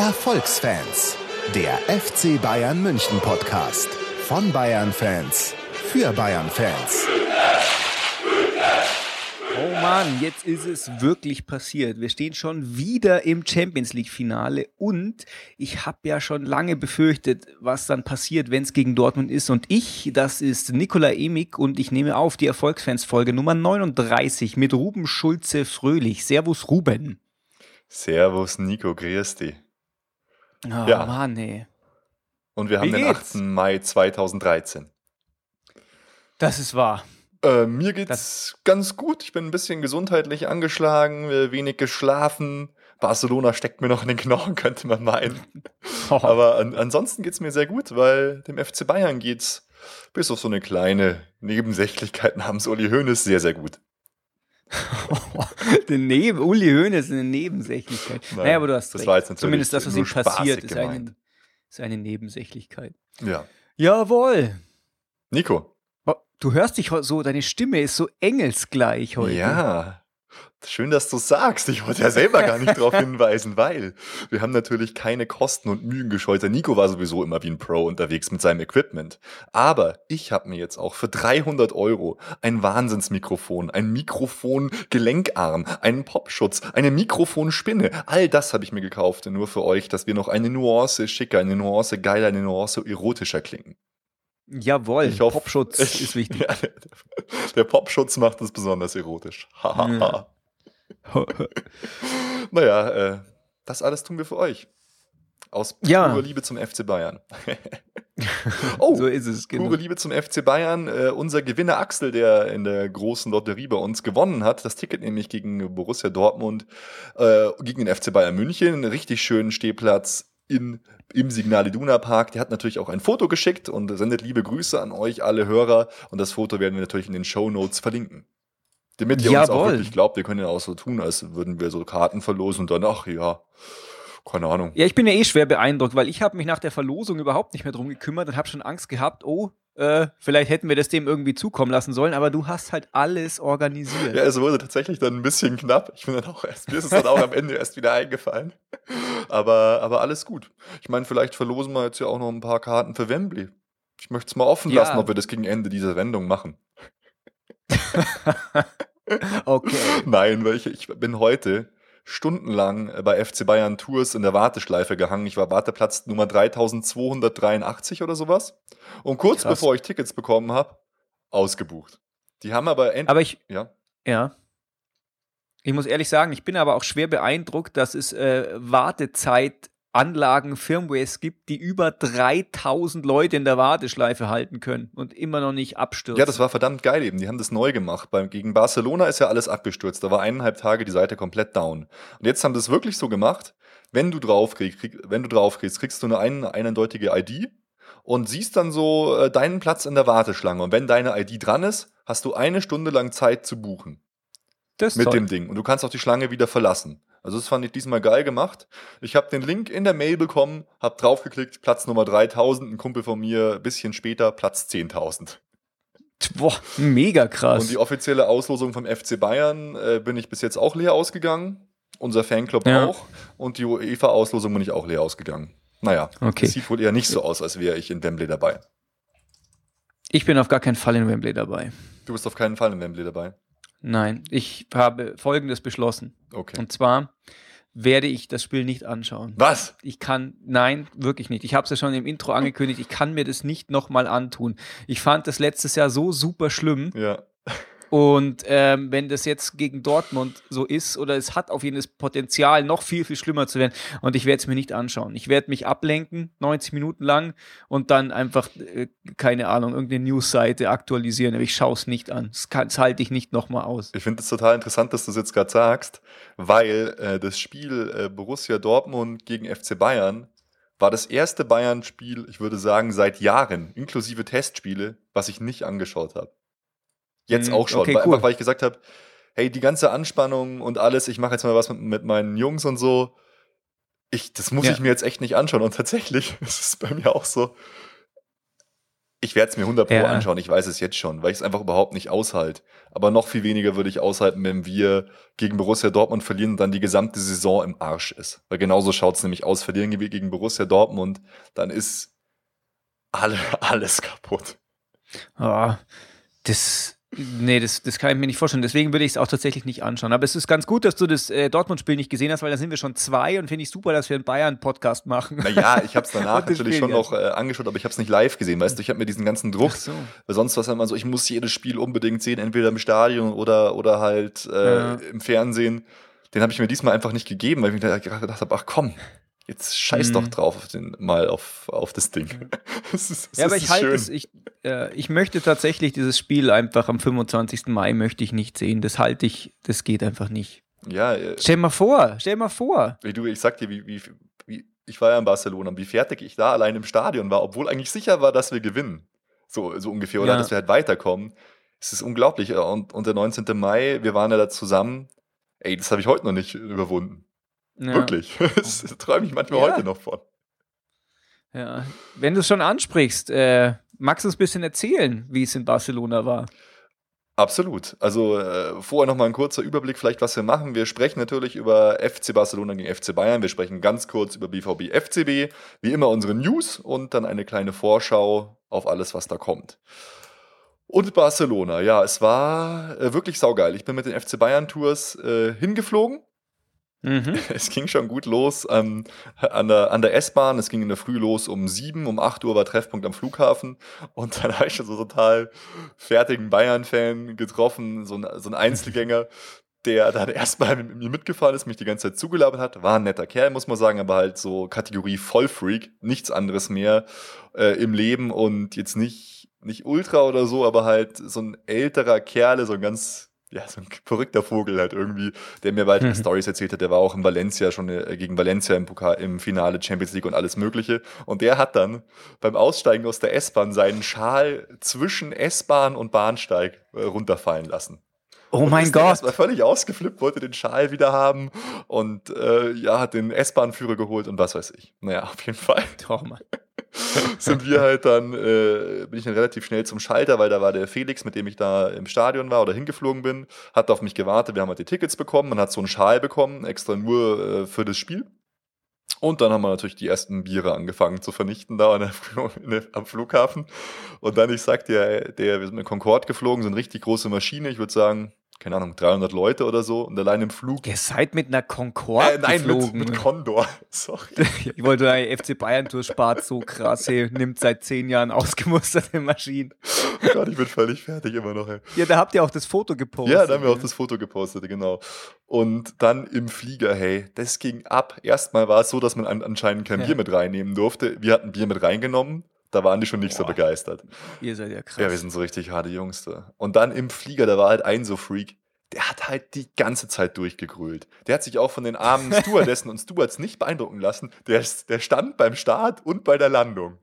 Erfolgsfans, der FC Bayern München Podcast von Bayern Fans für Bayern Fans. Oh Mann, jetzt ist es wirklich passiert. Wir stehen schon wieder im Champions League Finale und ich habe ja schon lange befürchtet, was dann passiert, wenn es gegen Dortmund ist. Und ich, das ist Nikola Emig und ich nehme auf die Erfolgsfans Folge Nummer 39 mit Ruben Schulze Fröhlich. Servus Ruben. Servus Nico, grüß dich. Oh ja. Mann, ey. Und wir haben den 8. Mai 2013. Das ist wahr. Äh, mir geht's das ganz gut. Ich bin ein bisschen gesundheitlich angeschlagen, äh, wenig geschlafen. Barcelona steckt mir noch in den Knochen, könnte man meinen. Oh. Aber an, ansonsten geht's mir sehr gut, weil dem FC Bayern geht's bis auf so eine kleine Nebensächlichkeit namens Uli Hoeneß sehr, sehr gut. Neben Uli Hoeneß ist eine Nebensächlichkeit. Nein, naja, aber du hast das recht. War jetzt Zumindest das, was ihm passiert, ist eine, ist eine Nebensächlichkeit. Ja. Jawohl. Nico, Du hörst dich so, deine Stimme ist so engelsgleich heute. Ja. Schön, dass du sagst. Ich wollte ja selber gar nicht darauf hinweisen, weil wir haben natürlich keine Kosten und Mühen gescheut. Der Nico war sowieso immer wie ein Pro unterwegs mit seinem Equipment. Aber ich habe mir jetzt auch für 300 Euro ein Wahnsinnsmikrofon, ein Mikrofon-Gelenkarm, einen Popschutz, eine Mikrofonspinne. All das habe ich mir gekauft, nur für euch, dass wir noch eine Nuance schicker, eine Nuance geiler, eine Nuance erotischer klingen. Jawohl, ich hoffe, Popschutz ich, ist wichtig. Ja, der, der, Popschutz macht es besonders erotisch. ja. naja, äh, das alles tun wir für euch. Aus ja. purer Liebe zum FC Bayern. oh, so ist es, genau. Pure Liebe zum FC Bayern. Äh, unser Gewinner Axel, der in der großen Lotterie bei uns gewonnen hat, das Ticket nämlich gegen Borussia Dortmund, äh, gegen den FC Bayern München, einen richtig schönen Stehplatz in, im Signal Iduna Park. Der hat natürlich auch ein Foto geschickt und sendet liebe Grüße an euch alle Hörer. Und das Foto werden wir natürlich in den Show Notes verlinken. Damit ihr Jawohl. uns auch wirklich glaubt, wir können ja auch so tun, als würden wir so Karten verlosen und dann, ach ja, keine Ahnung. Ja, ich bin ja eh schwer beeindruckt, weil ich habe mich nach der Verlosung überhaupt nicht mehr drum gekümmert und habe schon Angst gehabt, oh, äh, vielleicht hätten wir das dem irgendwie zukommen lassen sollen, aber du hast halt alles organisiert. Ja, es wurde tatsächlich dann ein bisschen knapp. Ich bin dann auch erst, mir ist es dann auch am Ende erst wieder eingefallen. Aber, aber alles gut. Ich meine, vielleicht verlosen wir jetzt ja auch noch ein paar Karten für Wembley. Ich möchte es mal offen ja. lassen, ob wir das gegen Ende dieser Wendung machen. okay. Nein, weil ich, ich bin heute stundenlang bei FC Bayern Tours in der Warteschleife gehangen. Ich war Warteplatz Nummer 3283 oder sowas. Und kurz Krass. bevor ich Tickets bekommen habe, ausgebucht. Die haben aber endlich. Aber ich. Ja. Ja. Ich muss ehrlich sagen, ich bin aber auch schwer beeindruckt, dass es äh, Wartezeit Anlagen, Firmwares gibt, die über 3000 Leute in der Warteschleife halten können und immer noch nicht abstürzen. Ja, das war verdammt geil eben. Die haben das neu gemacht. Beim, gegen Barcelona ist ja alles abgestürzt. Da war eineinhalb Tage die Seite komplett down. Und jetzt haben sie es wirklich so gemacht, wenn du draufkriegst, krieg, wenn du draufkriegst, kriegst du eine ein, eindeutige ID und siehst dann so äh, deinen Platz in der Warteschlange. Und wenn deine ID dran ist, hast du eine Stunde lang Zeit zu buchen. Das mit toll. dem Ding. Und du kannst auch die Schlange wieder verlassen. Also das fand ich diesmal geil gemacht. Ich habe den Link in der Mail bekommen, habe draufgeklickt, Platz Nummer 3000, ein Kumpel von mir, bisschen später, Platz 10.000. Boah, mega krass. Und die offizielle Auslosung vom FC Bayern äh, bin ich bis jetzt auch leer ausgegangen. Unser Fanclub ja. auch. Und die UEFA-Auslosung bin ich auch leer ausgegangen. Naja, okay. sieht wohl eher nicht so aus, als wäre ich in Wembley dabei. Ich bin auf gar keinen Fall in Wembley dabei. Du bist auf keinen Fall in Wembley dabei. Nein, ich habe Folgendes beschlossen. Okay. Und zwar werde ich das Spiel nicht anschauen. Was? Ich kann, nein, wirklich nicht. Ich habe es ja schon im Intro angekündigt, ich kann mir das nicht nochmal antun. Ich fand das letztes Jahr so super schlimm. Ja. Und ähm, wenn das jetzt gegen Dortmund so ist, oder es hat auf jeden Fall das Potenzial, noch viel, viel schlimmer zu werden. Und ich werde es mir nicht anschauen. Ich werde mich ablenken, 90 Minuten lang, und dann einfach, äh, keine Ahnung, irgendeine Newsseite aktualisieren. Aber ich schaue es nicht an. Das, das halte ich nicht nochmal aus. Ich finde es total interessant, dass du es jetzt gerade sagst, weil äh, das Spiel äh, Borussia Dortmund gegen FC Bayern war das erste Bayern-Spiel, ich würde sagen, seit Jahren, inklusive Testspiele, was ich nicht angeschaut habe. Jetzt mhm. auch schon. Okay, weil, cool. Einfach weil ich gesagt habe, hey, die ganze Anspannung und alles, ich mache jetzt mal was mit, mit, meinen Jungs und so. Ich, das muss ja. ich mir jetzt echt nicht anschauen. Und tatsächlich ist es bei mir auch so. Ich werde es mir 100 Pro Ja. anschauen, ich weiß es jetzt schon, weil ich es einfach überhaupt nicht aushalte. Aber noch viel weniger würde ich aushalten, wenn wir gegen Borussia Dortmund verlieren und dann die gesamte Saison im Arsch ist. Weil genauso schaut es nämlich aus. Verlieren wir gegen Borussia Dortmund, dann ist alle, alles kaputt. Ah, das, nee, das, das kann ich mir nicht vorstellen. Deswegen würde ich es auch tatsächlich nicht anschauen. Aber es ist ganz gut, dass du das äh, Dortmund-Spiel nicht gesehen hast, weil da sind wir schon zwei und finde ich super, dass wir einen Bayern-Podcast machen. Naja, ich habe es danach natürlich schon noch äh, angeschaut, aber ich habe es nicht live gesehen. Weißt du, ich habe mir diesen ganzen Druck so. Weil sonst war es immer so, ich muss jedes Spiel unbedingt sehen, entweder im Stadion oder, oder halt äh, Ja. im Fernsehen. Den habe ich mir diesmal einfach nicht gegeben, weil ich mir da gedacht habe, ach komm, jetzt scheiß Mhm. doch drauf auf den, mal auf, auf das Ding. das ist, das Ja, aber ich halte es, ich, äh, ich möchte tatsächlich dieses Spiel einfach am 25. Mai möchte ich nicht sehen. Das halte ich, das geht einfach nicht. Ja, äh, Stell mal vor, stell mal vor. wie du, ich sag dir, wie, wie, wie, ich war ja in Barcelona, wie fertig ich da allein im Stadion war, obwohl eigentlich sicher war, dass wir gewinnen. So, so ungefähr, oder Ja. dass wir halt weiterkommen. Es ist unglaublich. Und, und der 19. Mai, wir waren ja da zusammen. Ey, das habe ich heute noch nicht überwunden. Ja. Wirklich. Das träume ich manchmal Ja. heute noch von. Ja. Wenn du es schon ansprichst, äh, magst du uns ein bisschen erzählen, wie es in Barcelona war? Absolut. Also äh, vorher noch mal ein kurzer Überblick, vielleicht was wir machen. Wir sprechen natürlich über FC Barcelona gegen FC Bayern. Wir sprechen ganz kurz über BVB FCB, wie immer unsere News und dann eine kleine Vorschau auf alles, was da kommt. Und Barcelona, ja, es war äh, wirklich saugeil. Ich bin mit den FC Bayern Tours äh, hingeflogen. Mhm. Es ging schon gut los ähm, an der, an der S-Bahn. Es ging in der Früh los um sieben, um 8 Uhr war Treffpunkt am Flughafen. Und dann habe ich schon so total fertigen Bayern-Fan getroffen, so ein, so ein Einzelgänger, der dann erstmal mit mir mitgefahren ist, mich die ganze Zeit zugelabert hat. War ein netter Kerl, muss man sagen, aber halt so Kategorie Vollfreak, nichts anderes mehr äh, im Leben und jetzt nicht, nicht Ultra oder so, aber halt so ein älterer Kerl, so ein ganz ja, so ein verrückter Vogel halt irgendwie, der mir weitere Mhm. Stories erzählt hat. Der war auch in Valencia schon äh, gegen Valencia im Pokal, im Finale Champions League und alles Mögliche. Und der hat dann beim Aussteigen aus der S-Bahn seinen Schal zwischen S-Bahn und Bahnsteig äh, runterfallen lassen. Oh Und mein Gott. erstmal völlig ausgeflippt, wollte den Schal wieder haben und äh, ja, hat den S-Bahn-Führer geholt und was weiß ich. Naja, auf jeden Fall Oh Mann. sind wir halt dann, äh, bin ich dann relativ schnell zum Schalter, weil da war der Felix, mit dem ich da im Stadion war oder hingeflogen bin, hat auf mich gewartet. Wir haben halt die Tickets bekommen, man hat so einen Schal bekommen, extra nur äh, für das Spiel. Und dann haben wir natürlich die ersten Biere angefangen zu vernichten da an der, am Flughafen. Und dann, ich sag dir, der, wir sind mit Concorde geflogen, so eine richtig große Maschine, ich würde sagen, keine Ahnung, 300 Leute oder so. Und allein im Flug. Ihr seid mit einer Concorde Äh, nein, mit, geflogen. mit Condor. Sorry. ich wollte sagen, FC Bayern Tour spart so krass, hey, nimmt seit zehn Jahren ausgemusterte Maschinen. Oh Gott, ich bin völlig fertig immer noch. Ey. Ja, da habt ihr auch das Foto gepostet. Ja, da haben wir auch ne? das Foto gepostet, genau. Und dann im Flieger, hey, das ging ab. Erstmal war es so, dass man an, anscheinend kein Ja. Bier mit reinnehmen durfte. Wir hatten Bier mit reingenommen. Da waren die schon nicht so Boah. begeistert. Ihr seid ja krass. Ja, wir sind so richtig harte Jungs da. Und dann im Flieger, da war halt ein so Freak. Der hat halt die ganze Zeit durchgegrölt. Der hat sich auch von den armen Stewardessen und Stewards nicht beeindrucken lassen. Der, der stand beim Start und bei der Landung.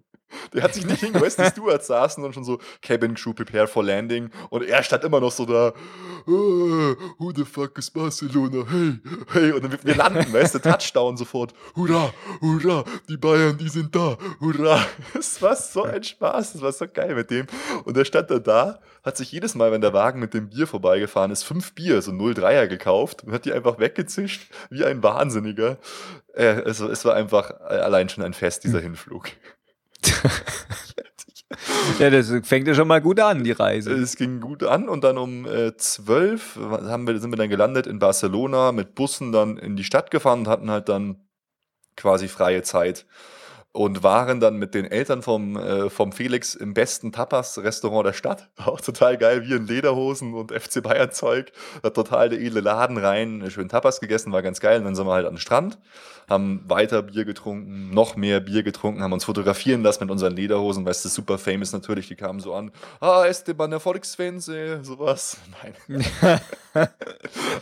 Der hat sich nicht hingesetzt, die Stewards saßen und schon so Cabin Crew prepare for landing und er stand immer noch so da, "Ah, who the fuck is Barcelona, hey, hey, und dann wir, landen, weißt du, Touchdown sofort, hurra, hurra, die Bayern, die sind da, hurra. Es war so ein Spaß, das war so geil mit dem. Und der stand dann da, hat sich jedes Mal, wenn der Wagen mit dem Bier vorbeigefahren ist, fünf Bier, so 03er gekauft und hat die einfach weggezischt, wie ein Wahnsinniger. Äh, also es war einfach äh, allein schon ein Fest, dieser Hinflug. Ja, das fängt ja schon mal gut an, die Reise. Es ging gut an und dann um äh, 12 haben wir, sind wir dann gelandet in Barcelona, mit Bussen dann in die Stadt gefahren und hatten halt dann quasi freie Zeit und waren dann mit den Eltern vom, äh, vom Felix im besten Tapas-Restaurant der Stadt. Auch total geil, wir in Lederhosen und FC Bayern-Zeug. Da total der edle Laden rein, schön Tapas gegessen, war ganz geil. Und dann sind wir halt an den Strand, haben weiter Bier getrunken, noch mehr Bier getrunken, haben uns fotografieren lassen mit unseren Lederhosen, weißt du, super famous natürlich, die kamen so an, ah, Esteban der Volksfans, äh, sowas. Nein.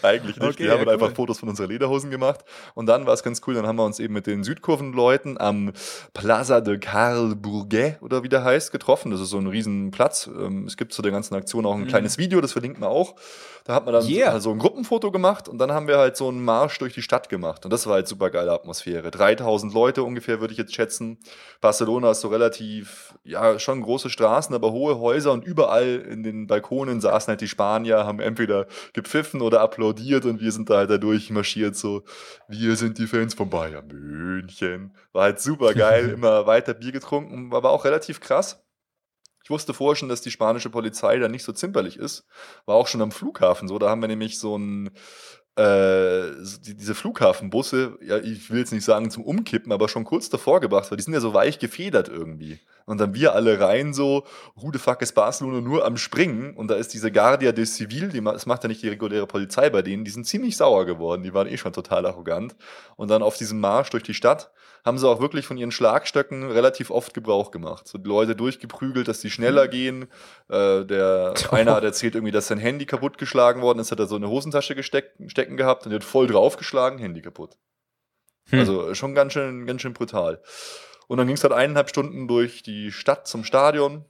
Eigentlich nicht. Okay, die haben ja, halt einfach cool. Fotos von unseren Lederhosen gemacht. Und dann war es ganz cool, dann haben wir uns eben mit den Südkurvenleuten am Plaza de Carl Bourget oder wie der heißt, getroffen. Das ist so ein Riesenplatz. Ähm, es gibt zu der ganzen Aktion auch ein mhm. kleines Video, das verlinkt man auch. Da hat man dann yeah. also ein Gruppenfoto gemacht und dann haben wir halt so einen Marsch durch die Stadt gemacht. Und das war halt super geile Atmosphäre. 3000 Leute ungefähr, würde ich jetzt schätzen. Barcelona ist so relativ, ja, schon große Straßen, aber hohe Häuser und überall in den Balkonen saßen halt die Spanier, haben entweder gepfiffen oder applaudiert und wir sind da halt da durchmarschiert, so, wir sind die Fans von Bayern München. War halt super geil, immer weiter Bier getrunken, aber auch relativ krass ich wusste vorher schon, dass die spanische Polizei da nicht so zimperlich ist. War auch schon am Flughafen so. Da haben wir nämlich so ein, äh, diese Flughafenbusse, ja, ich will jetzt nicht sagen zum Umkippen, aber schon kurz davor gebracht, weil die sind ja so weich gefedert irgendwie. Und dann wir alle rein so, who the fuck ist Barcelona nur am Springen und da ist diese Guardia de Civil, die, das macht ja nicht die reguläre Polizei bei denen, die sind ziemlich sauer geworden, die waren eh schon total arrogant. Und dann auf diesem Marsch durch die Stadt haben sie auch wirklich von ihren Schlagstöcken relativ oft Gebrauch gemacht. So die Leute durchgeprügelt, dass die schneller gehen. Äh, der einer hat erzählt irgendwie, dass sein Handy kaputtgeschlagen worden ist, hat er so eine Hosentasche gesteck, stecken gehabt und hat voll draufgeschlagen, Handy kaputt. Hm. Also schon ganz schön, ganz schön brutal. Und dann ging es halt eineinhalb Stunden durch die Stadt zum Stadion.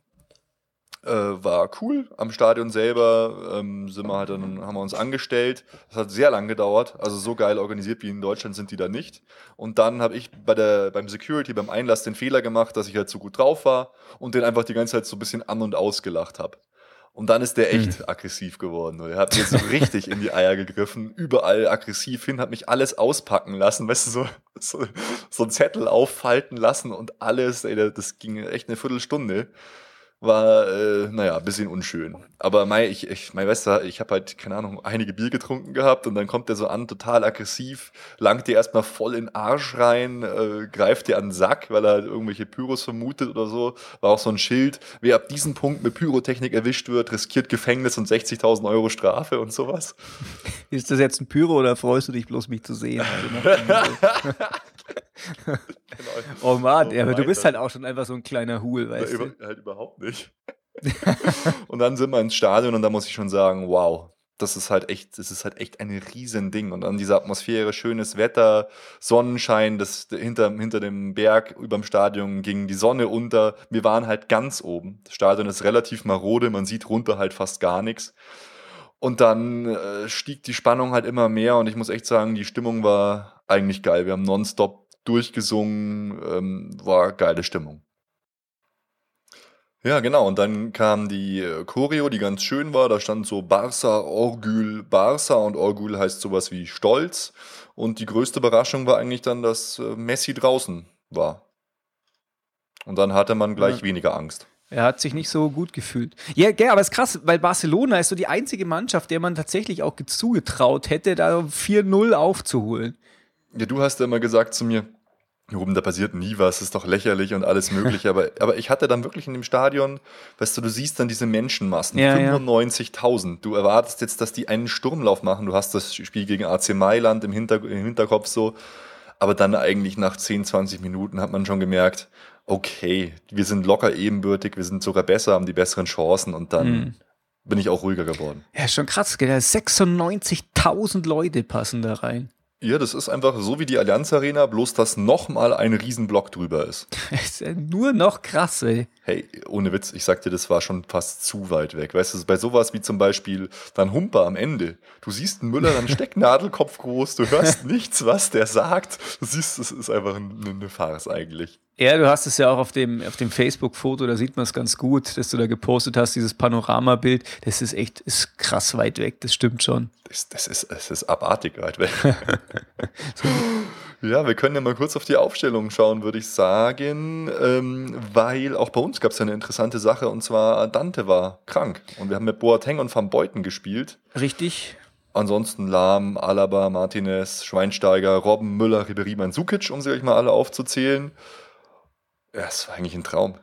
Äh, war cool. Am Stadion selber ähm, sind wir halt dann, haben wir uns angestellt. Das hat sehr lang gedauert. Also so geil organisiert wie in Deutschland sind die da nicht. Und dann habe ich bei der, beim Security, beim Einlass den Fehler gemacht, dass ich halt so gut drauf war und den einfach die ganze Zeit so ein bisschen an- und ausgelacht habe. Und dann ist der echt hm. aggressiv geworden. Er hat mir so richtig in die Eier gegriffen, überall aggressiv hin, hat mich alles auspacken lassen, weißt du, so, so, so ein Zettel auffalten lassen und alles, ey, das ging echt eine Viertelstunde war, äh, naja, ein bisschen unschön. Aber mein, ich, ich, mein Wester, ich habe halt, keine Ahnung, einige Bier getrunken gehabt und dann kommt der so an, total aggressiv, langt dir erstmal voll in den Arsch rein, äh, greift dir an den Sack, weil er halt irgendwelche Pyros vermutet oder so. War auch so ein Schild, wer ab diesem Punkt mit Pyrotechnik erwischt wird, riskiert Gefängnis und 60.000 Euro Strafe und sowas. Ist das jetzt ein Pyro oder freust du dich bloß, mich zu sehen? Also genau. Oh Mann, ja, aber du bist halt auch schon einfach so ein kleiner Hul, weißt ja, du? Halt überhaupt nicht. und dann sind wir ins Stadion und da muss ich schon sagen, wow, das ist halt echt, das ist halt echt ein Riesending. Und dann diese Atmosphäre, schönes Wetter, Sonnenschein, das hinter, hinter dem Berg über dem Stadion ging die Sonne unter. Wir waren halt ganz oben. Das Stadion ist relativ marode, man sieht runter halt fast gar nichts. Und dann äh, stieg die Spannung halt immer mehr und ich muss echt sagen, die Stimmung war eigentlich geil. Wir haben nonstop durchgesungen, ähm, war geile Stimmung. Ja, genau. Und dann kam die äh, Choreo, die ganz schön war. Da stand so Barça, Orgül, Barça und Orgül heißt sowas wie Stolz. Und die größte Überraschung war eigentlich dann, dass äh, Messi draußen war. Und dann hatte man gleich ja. weniger Angst. Er hat sich nicht so gut gefühlt. Ja, ja, aber es ist krass, weil Barcelona ist so die einzige Mannschaft, der man tatsächlich auch zugetraut hätte, da 4-0 aufzuholen. Ja, du hast ja immer gesagt zu mir, Ruben, da passiert nie was, ist doch lächerlich und alles mögliche. aber, aber ich hatte dann wirklich in dem Stadion, weißt du, du siehst dann diese Menschenmassen, ja, 95.000. Ja. Du erwartest jetzt, dass die einen Sturmlauf machen. Du hast das Spiel gegen AC Mailand im, Hinter im Hinterkopf so. Aber dann eigentlich nach 10, 20 Minuten hat man schon gemerkt, okay, wir sind locker ebenbürtig, wir sind sogar besser, haben die besseren Chancen und dann mhm. bin ich auch ruhiger geworden. Ja, schon krass, 96.000 Leute passen da rein. Ja, das ist einfach so wie die Allianz Arena, bloß dass nochmal ein Riesenblock drüber ist. ist ja nur noch krass, ey. Hey, ohne Witz, ich sag dir, das war schon fast zu weit weg. Weißt du, bei sowas wie zum Beispiel dann Humper am Ende. Du siehst einen Müller, dann Stecknadelkopf groß, du hörst nichts, was der sagt. Du siehst, es ist einfach eine Farce eigentlich. Ja, du hast es ja auch auf dem, auf dem Facebook-Foto, da sieht man es ganz gut, dass du da gepostet hast, dieses Panoramabild. Das ist echt, ist krass weit weg, das stimmt schon. Das, das, ist, das ist abartig weit weg. ja, wir können ja mal kurz auf die Aufstellung schauen, würde ich sagen, ähm, weil auch bei uns gab es ja eine interessante Sache und zwar Dante war krank und wir haben mit Boateng und Van Beuten gespielt. Richtig. Ansonsten Lahm, Alaba, Martinez, Schweinsteiger, Robben, Müller, Ribery, Mandzukic, um sie euch mal alle aufzuzählen. Ja, es war eigentlich ein Traum.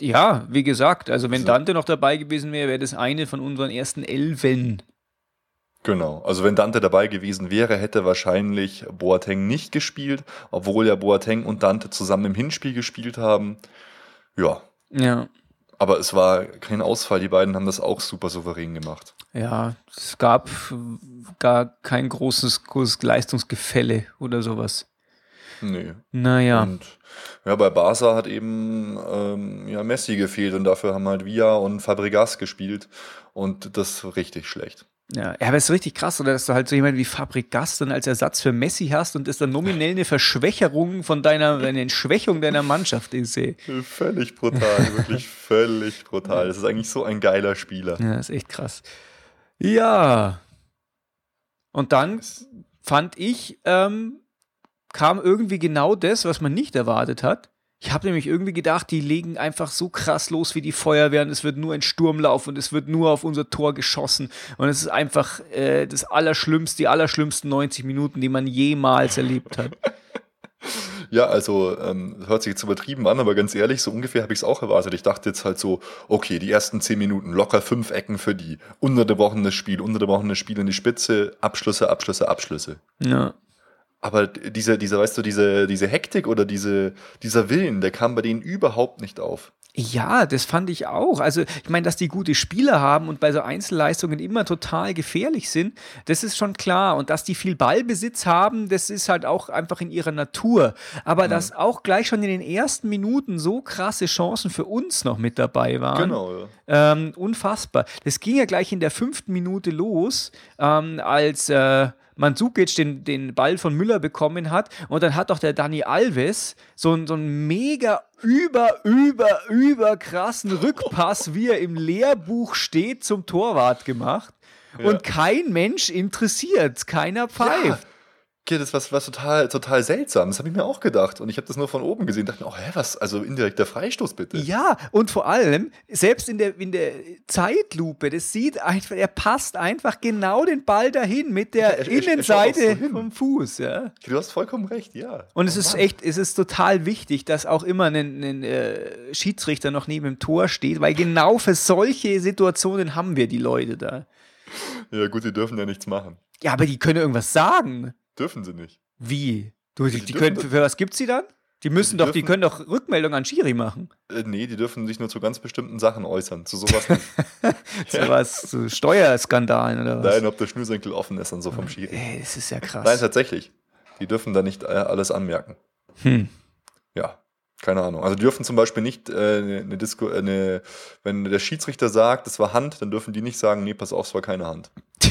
Ja, wie gesagt, also wenn Dante noch dabei gewesen wäre, wäre das eine von unseren ersten Elfen. Genau, also wenn Dante dabei gewesen wäre, hätte wahrscheinlich Boateng nicht gespielt, obwohl ja Boateng und Dante zusammen im Hinspiel gespielt haben. Ja. Ja. Aber es war kein Ausfall, die beiden haben das auch super souverän gemacht. Ja, es gab gar kein großes, großes Leistungsgefälle oder sowas. Nee. Naja. Und ja, bei Barca hat eben ähm, ja, Messi gefehlt und dafür haben halt Villa und Fabregas gespielt und das richtig schlecht. Ja, aber es ist richtig krass, oder dass du halt so jemanden wie Fabregas dann als Ersatz für Messi hast und das dann nominell eine Verschwächerung von deiner, eine Entschwächung deiner Mannschaft ist, ey. Völlig brutal, wirklich völlig brutal. Das ist eigentlich so ein geiler Spieler. Ja, ist echt krass. Ja. Und dann fand ich, ähm, kam irgendwie genau das, was man nicht erwartet hat. Ich habe nämlich irgendwie gedacht, die legen einfach so krass los wie die Feuerwehren. Es wird nur ein Sturmlauf und es wird nur auf unser Tor geschossen. Und es ist einfach äh, das Allerschlimmste, die allerschlimmsten 90 Minuten, die man jemals erlebt hat. Ja, also ähm, hört sich jetzt übertrieben an, aber ganz ehrlich, so ungefähr habe ich es auch erwartet. Ich dachte jetzt halt so, okay, die ersten zehn Minuten, locker fünf Ecken für die, unterbrochenes Spiel, unterbrochenes Spiel in die Spitze, Abschlüsse, Abschlüsse, Abschlüsse. Ja. Aber diese, diese, weißt du, diese, diese Hektik oder diese, dieser Willen, der kam bei denen überhaupt nicht auf. Ja, das fand ich auch. Also, ich meine, dass die gute Spieler haben und bei so Einzelleistungen immer total gefährlich sind, das ist schon klar. Und dass die viel Ballbesitz haben, das ist halt auch einfach in ihrer Natur. Aber mhm. dass auch gleich schon in den ersten Minuten so krasse Chancen für uns noch mit dabei waren. Genau, ja. Ähm, unfassbar. Das ging ja gleich in der fünften Minute los, ähm, als äh, Mandzukic den, den Ball von Müller bekommen hat. Und dann hat doch der Dani Alves so, so einen mega über, über, über krassen Rückpass, wie er im Lehrbuch steht, zum Torwart gemacht. Ja. Und kein Mensch interessiert, keiner pfeift. Ja. Okay, das was, was total, total seltsam. Das habe ich mir auch gedacht. Und ich habe das nur von oben gesehen. Dachte mir, oh, hä, was? Also indirekter Freistoß bitte. Ja, und vor allem, selbst in der, in der Zeitlupe, das sieht einfach, er passt einfach genau den Ball dahin mit der er, er, Innenseite er so vom Fuß. Ja. Du hast vollkommen recht, ja. Und es oh, ist Mann. echt, es ist total wichtig, dass auch immer ein, ein äh, Schiedsrichter noch neben dem Tor steht, weil genau für solche Situationen haben wir die Leute da. Ja, gut, die dürfen ja nichts machen. Ja, aber die können irgendwas sagen. Dürfen sie nicht. Wie? Du, die, die können, für was gibt sie dann? Die müssen die doch, dürfen, die können doch Rückmeldung an Schiri machen. Äh, nee, die dürfen sich nur zu ganz bestimmten Sachen äußern. Zu sowas nicht. zu was, zu Steuerskandalen oder was? Nein, ob der Schnürsenkel offen ist und so vom Schiri. Ey, das ist ja krass. Nein, tatsächlich. Die dürfen da nicht äh, alles anmerken. Hm. Ja, keine Ahnung. Also die dürfen zum Beispiel nicht äh, eine Disco, äh, eine, wenn der Schiedsrichter sagt, das war Hand, dann dürfen die nicht sagen, nee, pass auf, es war keine Hand.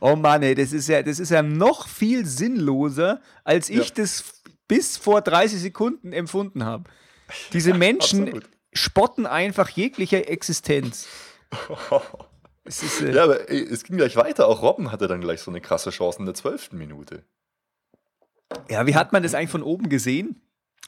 Oh Mann, ey, das ist ja, das ist ja noch viel sinnloser, als ich ja. das bis vor 30 Sekunden empfunden habe. Diese Menschen Absolut. spotten einfach jeglicher Existenz. es ist, äh, ja, aber ey, es ging gleich weiter. Auch Robben hatte dann gleich so eine krasse Chance in der zwölften Minute. Ja, wie hat man das eigentlich von oben gesehen?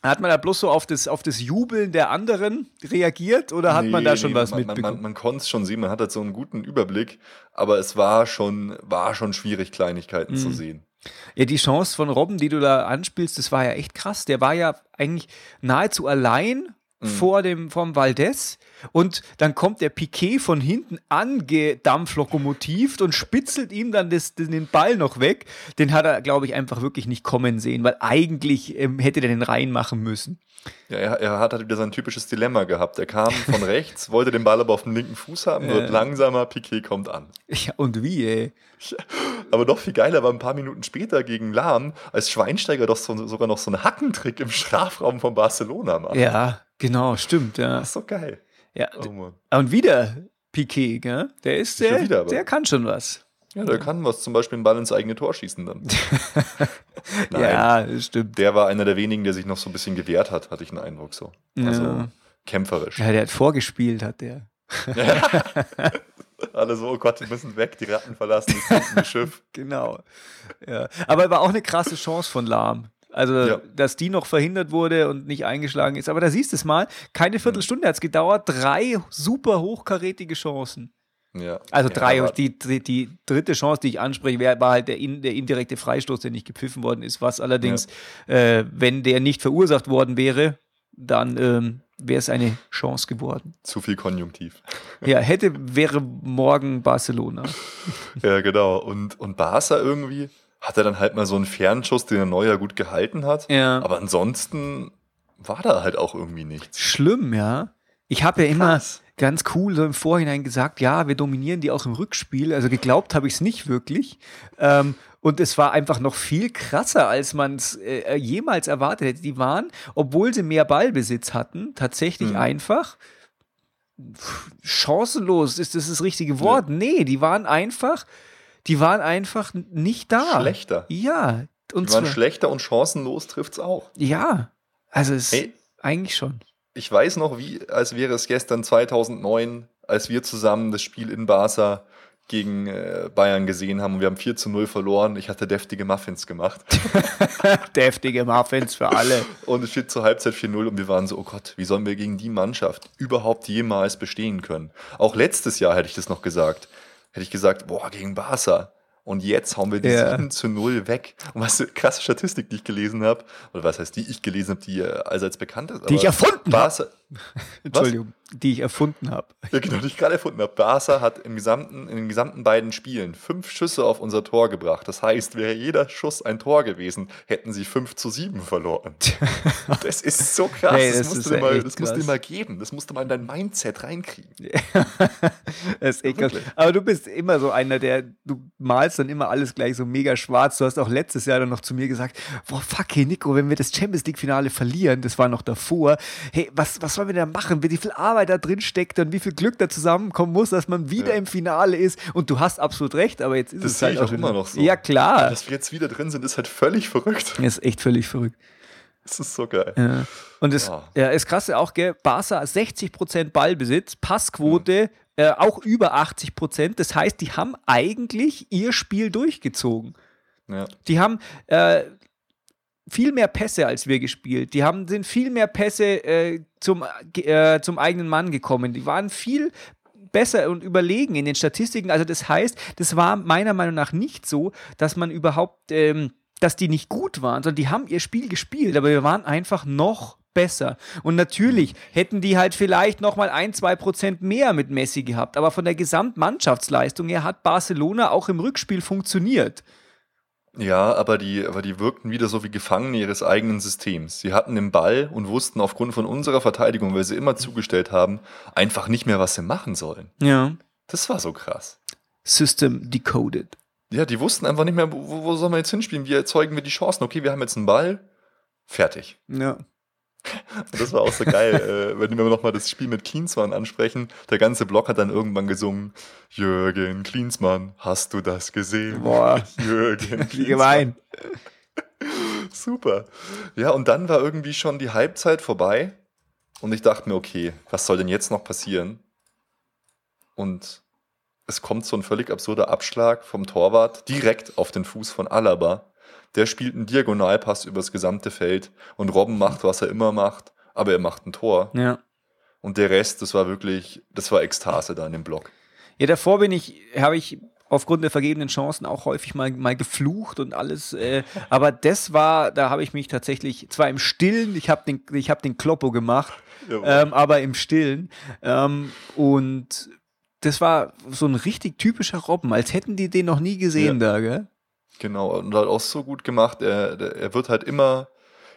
Hat man da bloß so auf das, auf das Jubeln der anderen reagiert oder hat nee, man da schon nee, was man, mitbekommen? Man, man, man konnte es schon sehen, man hat halt so einen guten Überblick, aber es war schon, war schon schwierig, Kleinigkeiten mhm. zu sehen. Ja, die Chance von Robben, die du da anspielst, das war ja echt krass. Der war ja eigentlich nahezu allein mhm. vor dem vom Valdez und dann kommt der Piquet von hinten angedampflokomotivt und spitzelt ihm dann das, den Ball noch weg. Den hat er, glaube ich, einfach wirklich nicht kommen sehen, weil eigentlich ähm, hätte der den reinmachen müssen. Ja, er, er, hat halt wieder sein typisches Dilemma gehabt. Er kam von rechts, wollte den Ball aber auf dem linken Fuß haben, wird äh. langsamer, Piquet kommt an. Ja, und wie, ey? Aber noch viel geiler war ein paar Minuten später gegen Lahm, als Schweinsteiger doch so, sogar noch so einen Hackentrick im Strafraum von Barcelona macht. Ja, genau, stimmt, ja. Das ist so geil. Ja, oh und wieder Piquet, gell? Der ist der, wieder, der kann schon was. Ja, der kann was, zum Beispiel einen Ball ins eigene Tor schießen dann. Nein, ja, stimmt. Der war einer der wenigen, der sich noch so ein bisschen gewehrt hat, hatte ich einen Eindruck so. Also ja. kämpferisch. Ja, der hat vorgespielt, hat der. Alle so, oh Gott, wir müssen weg, die Ratten verlassen das Schiff. Genau. Ja. Aber war auch eine krasse Chance von Lahm. Also, ja. dass die noch verhindert wurde und nicht eingeschlagen ist. Aber da siehst du es mal, keine. Viertelstunde hat es gedauert, drei super hochkarätige Chancen. Ja. Also drei, ja, die, die, die, dritte Chance, die ich anspreche, war halt der, in, der indirekte Freistoß, der nicht gepfiffen worden ist, was allerdings, ja. äh, wenn der nicht verursacht worden wäre, dann ähm, wäre es eine Chance geworden. Zu viel Konjunktiv. Ja, hätte, wäre morgen Barcelona. ja, genau. Und, und Barca irgendwie, hat er dann halt mal so einen Fernschuss, den der Neuer gut gehalten hat. Ja. Aber ansonsten war da halt auch irgendwie nichts. Schlimm, ja. Ich habe ja Krass. immer ganz cool so im Vorhinein gesagt, ja, wir dominieren die auch im Rückspiel. Also geglaubt habe ich es nicht wirklich. Ähm, Und es war einfach noch viel krasser, als man es äh, jemals erwartet hätte. Die waren, obwohl sie mehr Ballbesitz hatten, tatsächlich Mhm. einfach chancenlos ist das das richtige Wort. Nee, die waren einfach, die waren einfach nicht da. Schlechter. Ja. Und Die waren zwar, schlechter und chancenlos trifft's auch. ja. Also es Hey. eigentlich schon. Ich weiß noch, wie, als wäre es gestern 2009, als wir zusammen das Spiel in Barca gegen äh, Bayern gesehen haben und wir haben 4 zu 0 verloren. Ich hatte deftige Muffins gemacht Deftige Muffins für alle. und es steht zur Halbzeit 4-0 und wir waren so, oh Gott, wie sollen wir gegen die Mannschaft überhaupt jemals bestehen können? Auch letztes Jahr hätte ich das noch gesagt. Hätte ich gesagt, boah, gegen Barca. Und jetzt hauen wir die Ja. 7 zu 0 weg. Und was eine krasse Statistik, die ich gelesen habe, oder was heißt die ich gelesen habe, die äh, allseits bekannt ist. Die ich erfunden habe. Barca, Entschuldigung, die ich erfunden habe. Ja, genau, die ich gerade erfunden habe. Barca hat im gesamten, in den gesamten beiden Spielen fünf Schüsse auf unser Tor gebracht. Das heißt, wäre jeder Schuss ein Tor gewesen, hätten sie 5 zu 7 verloren. Das ist so krass. Hey, das das musst, du, dir mal, das musst du dir mal geben. Das musst du mal in dein Mindset reinkriegen. Das ist echt krass. Aber du bist immer so einer, der, du malst dann immer alles gleich so mega schwarz. Du hast auch letztes Jahr dann noch zu mir gesagt, boah, fuck, hey Nico, wenn wir das Champions League-Finale verlieren, das war noch davor, hey, was, was sollen wir da machen? Wie viel Arbeit da drin steckt und wie viel Glück da zusammenkommen muss, dass man wieder Ja. im Finale ist. Und du hast absolut recht, aber jetzt ist Das es halt auch immer noch so. Ja, klar. Dass wir jetzt wieder drin sind, ist halt völlig verrückt. Das ist echt völlig verrückt. Das ist so geil. Ja. Und das Ja. ja. ist krass auch, gell? Barca 60% Ballbesitz, Passquote äh, auch über 80%. Das heißt, die haben eigentlich ihr Spiel durchgezogen. Ja. Die haben äh, viel mehr Pässe als wir gespielt. Die haben, sind viel mehr Pässe äh, zum, äh, zum eigenen Mann gekommen. Die waren viel besser und überlegen in den Statistiken. Also das heißt, das war meiner Meinung nach nicht so, dass man überhaupt, ähm, dass die nicht gut waren, sondern die haben ihr Spiel gespielt, aber wir waren einfach noch besser. Und natürlich hätten die halt vielleicht noch mal ein, zwei Prozent mehr mit Messi gehabt, aber von der Gesamtmannschaftsleistung her hat Barcelona auch im Rückspiel funktioniert. Ja, aber die, aber die wirkten wieder so wie Gefangene ihres eigenen Systems. Sie hatten den Ball und wussten aufgrund von unserer Verteidigung, weil sie immer zugestellt haben, einfach nicht mehr, was sie machen sollen. Ja. Das war so krass. System decoded. Ja, die wussten einfach nicht mehr, wo, wo sollen wir jetzt hinspielen? Wie erzeugen wir die Chancen? Okay, wir haben jetzt einen Ball. Fertig. Ja. Das war auch so geil, äh, wenn wir nochmal das Spiel mit Klinsmann ansprechen. Der ganze Block hat dann irgendwann gesungen: Jürgen Klinsmann, hast du das gesehen? Boah. Jürgen Wie gemein. Super. Ja, und dann war irgendwie schon die Halbzeit vorbei. Und ich dachte mir, okay, was soll denn jetzt noch passieren? Und es kommt so ein völlig absurder Abschlag vom Torwart direkt auf den Fuß von Alaba. Der spielt einen Diagonalpass übers gesamte Feld und Robben macht, was er immer macht, aber er macht ein Tor. Ja. Und der Rest, das war wirklich, das war Ekstase da in dem Block. Ja, davor bin ich, habe ich aufgrund der vergebenen Chancen auch häufig mal, mal geflucht und alles. Äh, aber das war, da habe ich mich tatsächlich, zwar im Stillen, ich habe den, ich hab den Kloppo gemacht, ähm, aber im Stillen. Ähm, und das war so ein richtig typischer Robben, als hätten die den noch nie gesehen da, gell? Genau, und halt auch so gut gemacht. Er, er wird halt immer,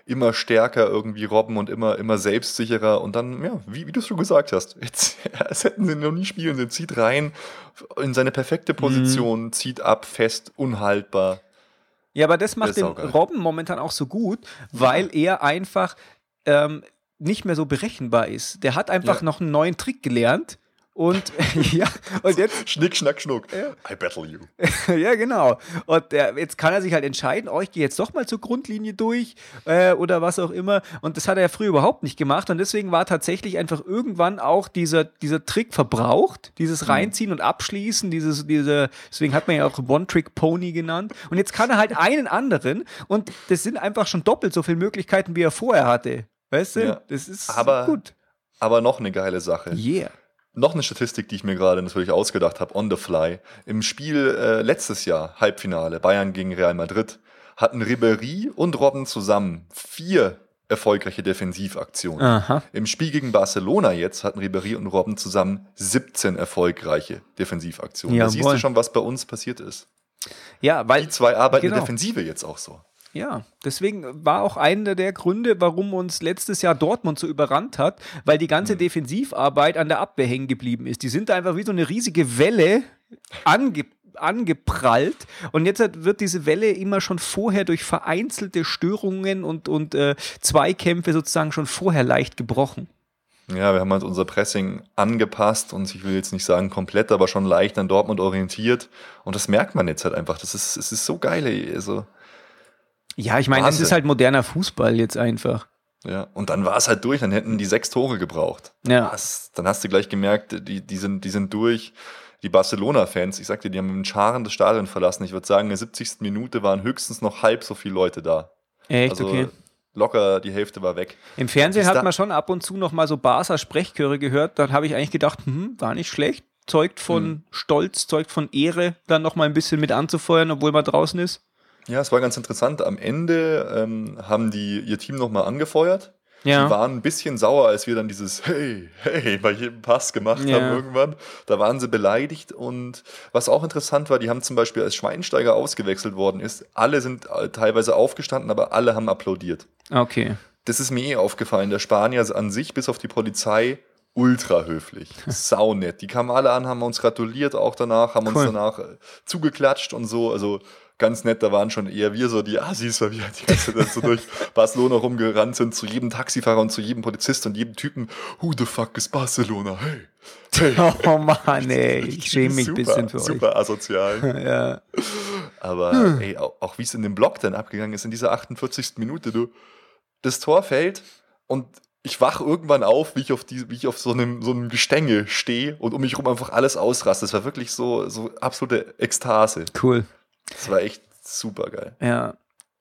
immer stärker irgendwie robben und immer, immer selbstsicherer. Und dann, ja, wie, wie du es schon gesagt hast, jetzt, als hätten sie ihn noch nie spielen. Er zieht rein in seine perfekte Position, zieht ab, fest, unhaltbar. Ja, aber das macht ist den. Robben momentan auch so gut, weil er einfach ähm, nicht mehr so berechenbar ist. Der hat einfach Ja. noch einen neuen Trick gelernt. Und ja, und jetzt, Schnick, schnack, schnuck. I battle you. ja, genau. Und der, jetzt kann er sich halt entscheiden, oh, ich gehe jetzt doch mal zur Grundlinie durch äh, oder was auch immer. Und das hat er ja früher überhaupt nicht gemacht. Und deswegen war tatsächlich einfach irgendwann auch dieser, dieser Trick verbraucht, Mhm. dieses Reinziehen und Abschließen, dieses, diese, deswegen hat man ja auch One-Trick-Pony genannt. Und jetzt kann er halt einen anderen und das sind einfach schon doppelt so viele Möglichkeiten, wie er vorher hatte. Weißt du? Ja. Das ist Aber- gut. Aber noch eine geile Sache. Yeah. Noch eine Statistik, die ich mir gerade natürlich ausgedacht habe, on the fly. Im Spiel äh, letztes Jahr, Halbfinale, Bayern gegen Real Madrid, hatten Ribéry und Robben zusammen vier erfolgreiche Defensivaktionen. Aha. Im Spiel gegen Barcelona jetzt hatten Ribéry und Robben zusammen 17 erfolgreiche Defensivaktionen. Da siehst Jawohl. du schon, was bei uns passiert ist. Ja, weil Die zwei arbeiten in Genau. der Defensive jetzt auch so. Ja, deswegen war auch einer der Gründe, warum uns letztes Jahr Dortmund so überrannt hat, weil die ganze Defensivarbeit an der Abwehr hängen geblieben ist. Die sind da einfach wie so eine riesige Welle ange angeprallt und jetzt wird diese Welle immer schon vorher durch vereinzelte Störungen und, und äh, Zweikämpfe sozusagen schon vorher leicht gebrochen. Ja, wir haben halt unser Pressing angepasst und ich will jetzt nicht sagen komplett, aber schon leicht an Dortmund orientiert. Und das merkt man jetzt halt einfach. Das ist, es ist so geil. Also, ja, ich meine, es ist halt moderner Fußball jetzt einfach. Ja, und dann war es halt durch, dann hätten die sechs Tore gebraucht. Ja. Das, dann hast du gleich gemerkt, die, die, sind, die sind durch. Die Barcelona-Fans, ich sagte, die haben mit Scharen das Stadion verlassen. Ich würde sagen, in der 70. Minute waren höchstens noch halb so viele Leute da. Echt? Also, okay locker die Hälfte war weg. Im Fernsehen hat man schon ab und zu noch mal so Barca Sprechchöre gehört. Dann habe ich eigentlich gedacht, hm, war nicht schlecht. Zeugt von hm. Stolz, zeugt von Ehre, dann noch mal ein bisschen mit anzufeuern, obwohl man draußen ist. Ja, es war ganz interessant. Am Ende ähm, haben die ihr Team noch mal angefeuert. Ja. Die waren ein bisschen sauer, als wir dann dieses Hey, hey bei jedem Pass gemacht ja. haben irgendwann. Da waren sie beleidigt. Und was auch interessant war, die haben zum Beispiel, als Schweinsteiger ausgewechselt worden ist, alle sind äh, teilweise aufgestanden, aber alle haben applaudiert. Okay. Das ist mir eh aufgefallen. Der Spanier an sich, bis auf die Polizei, ultra höflich. Saunett. Die kamen alle an, haben uns gratuliert auch danach, haben cool. uns danach äh, zugeklatscht und so. Also ganz nett, da waren schon eher wir so die Assis, weil wir halt die ganze Zeit so durch Barcelona rumgerannt sind, zu jedem Taxifahrer und zu jedem Polizist und jedem Typen, who the fuck is Barcelona? Hey. hey. Oh Mann, ey, ich schäme mich ein bisschen für super euch. Super asozial. ja. Aber hm. ey, auch, auch wie es in dem Block dann abgegangen ist, in dieser 48. Minute, du, das Tor fällt und ich wach irgendwann auf, wie ich auf, die, wie ich auf so, einem, so einem Gestänge stehe und um mich rum einfach alles ausraste. Das war wirklich so, so absolute Ekstase. Cool. Das war echt super geil. Ja.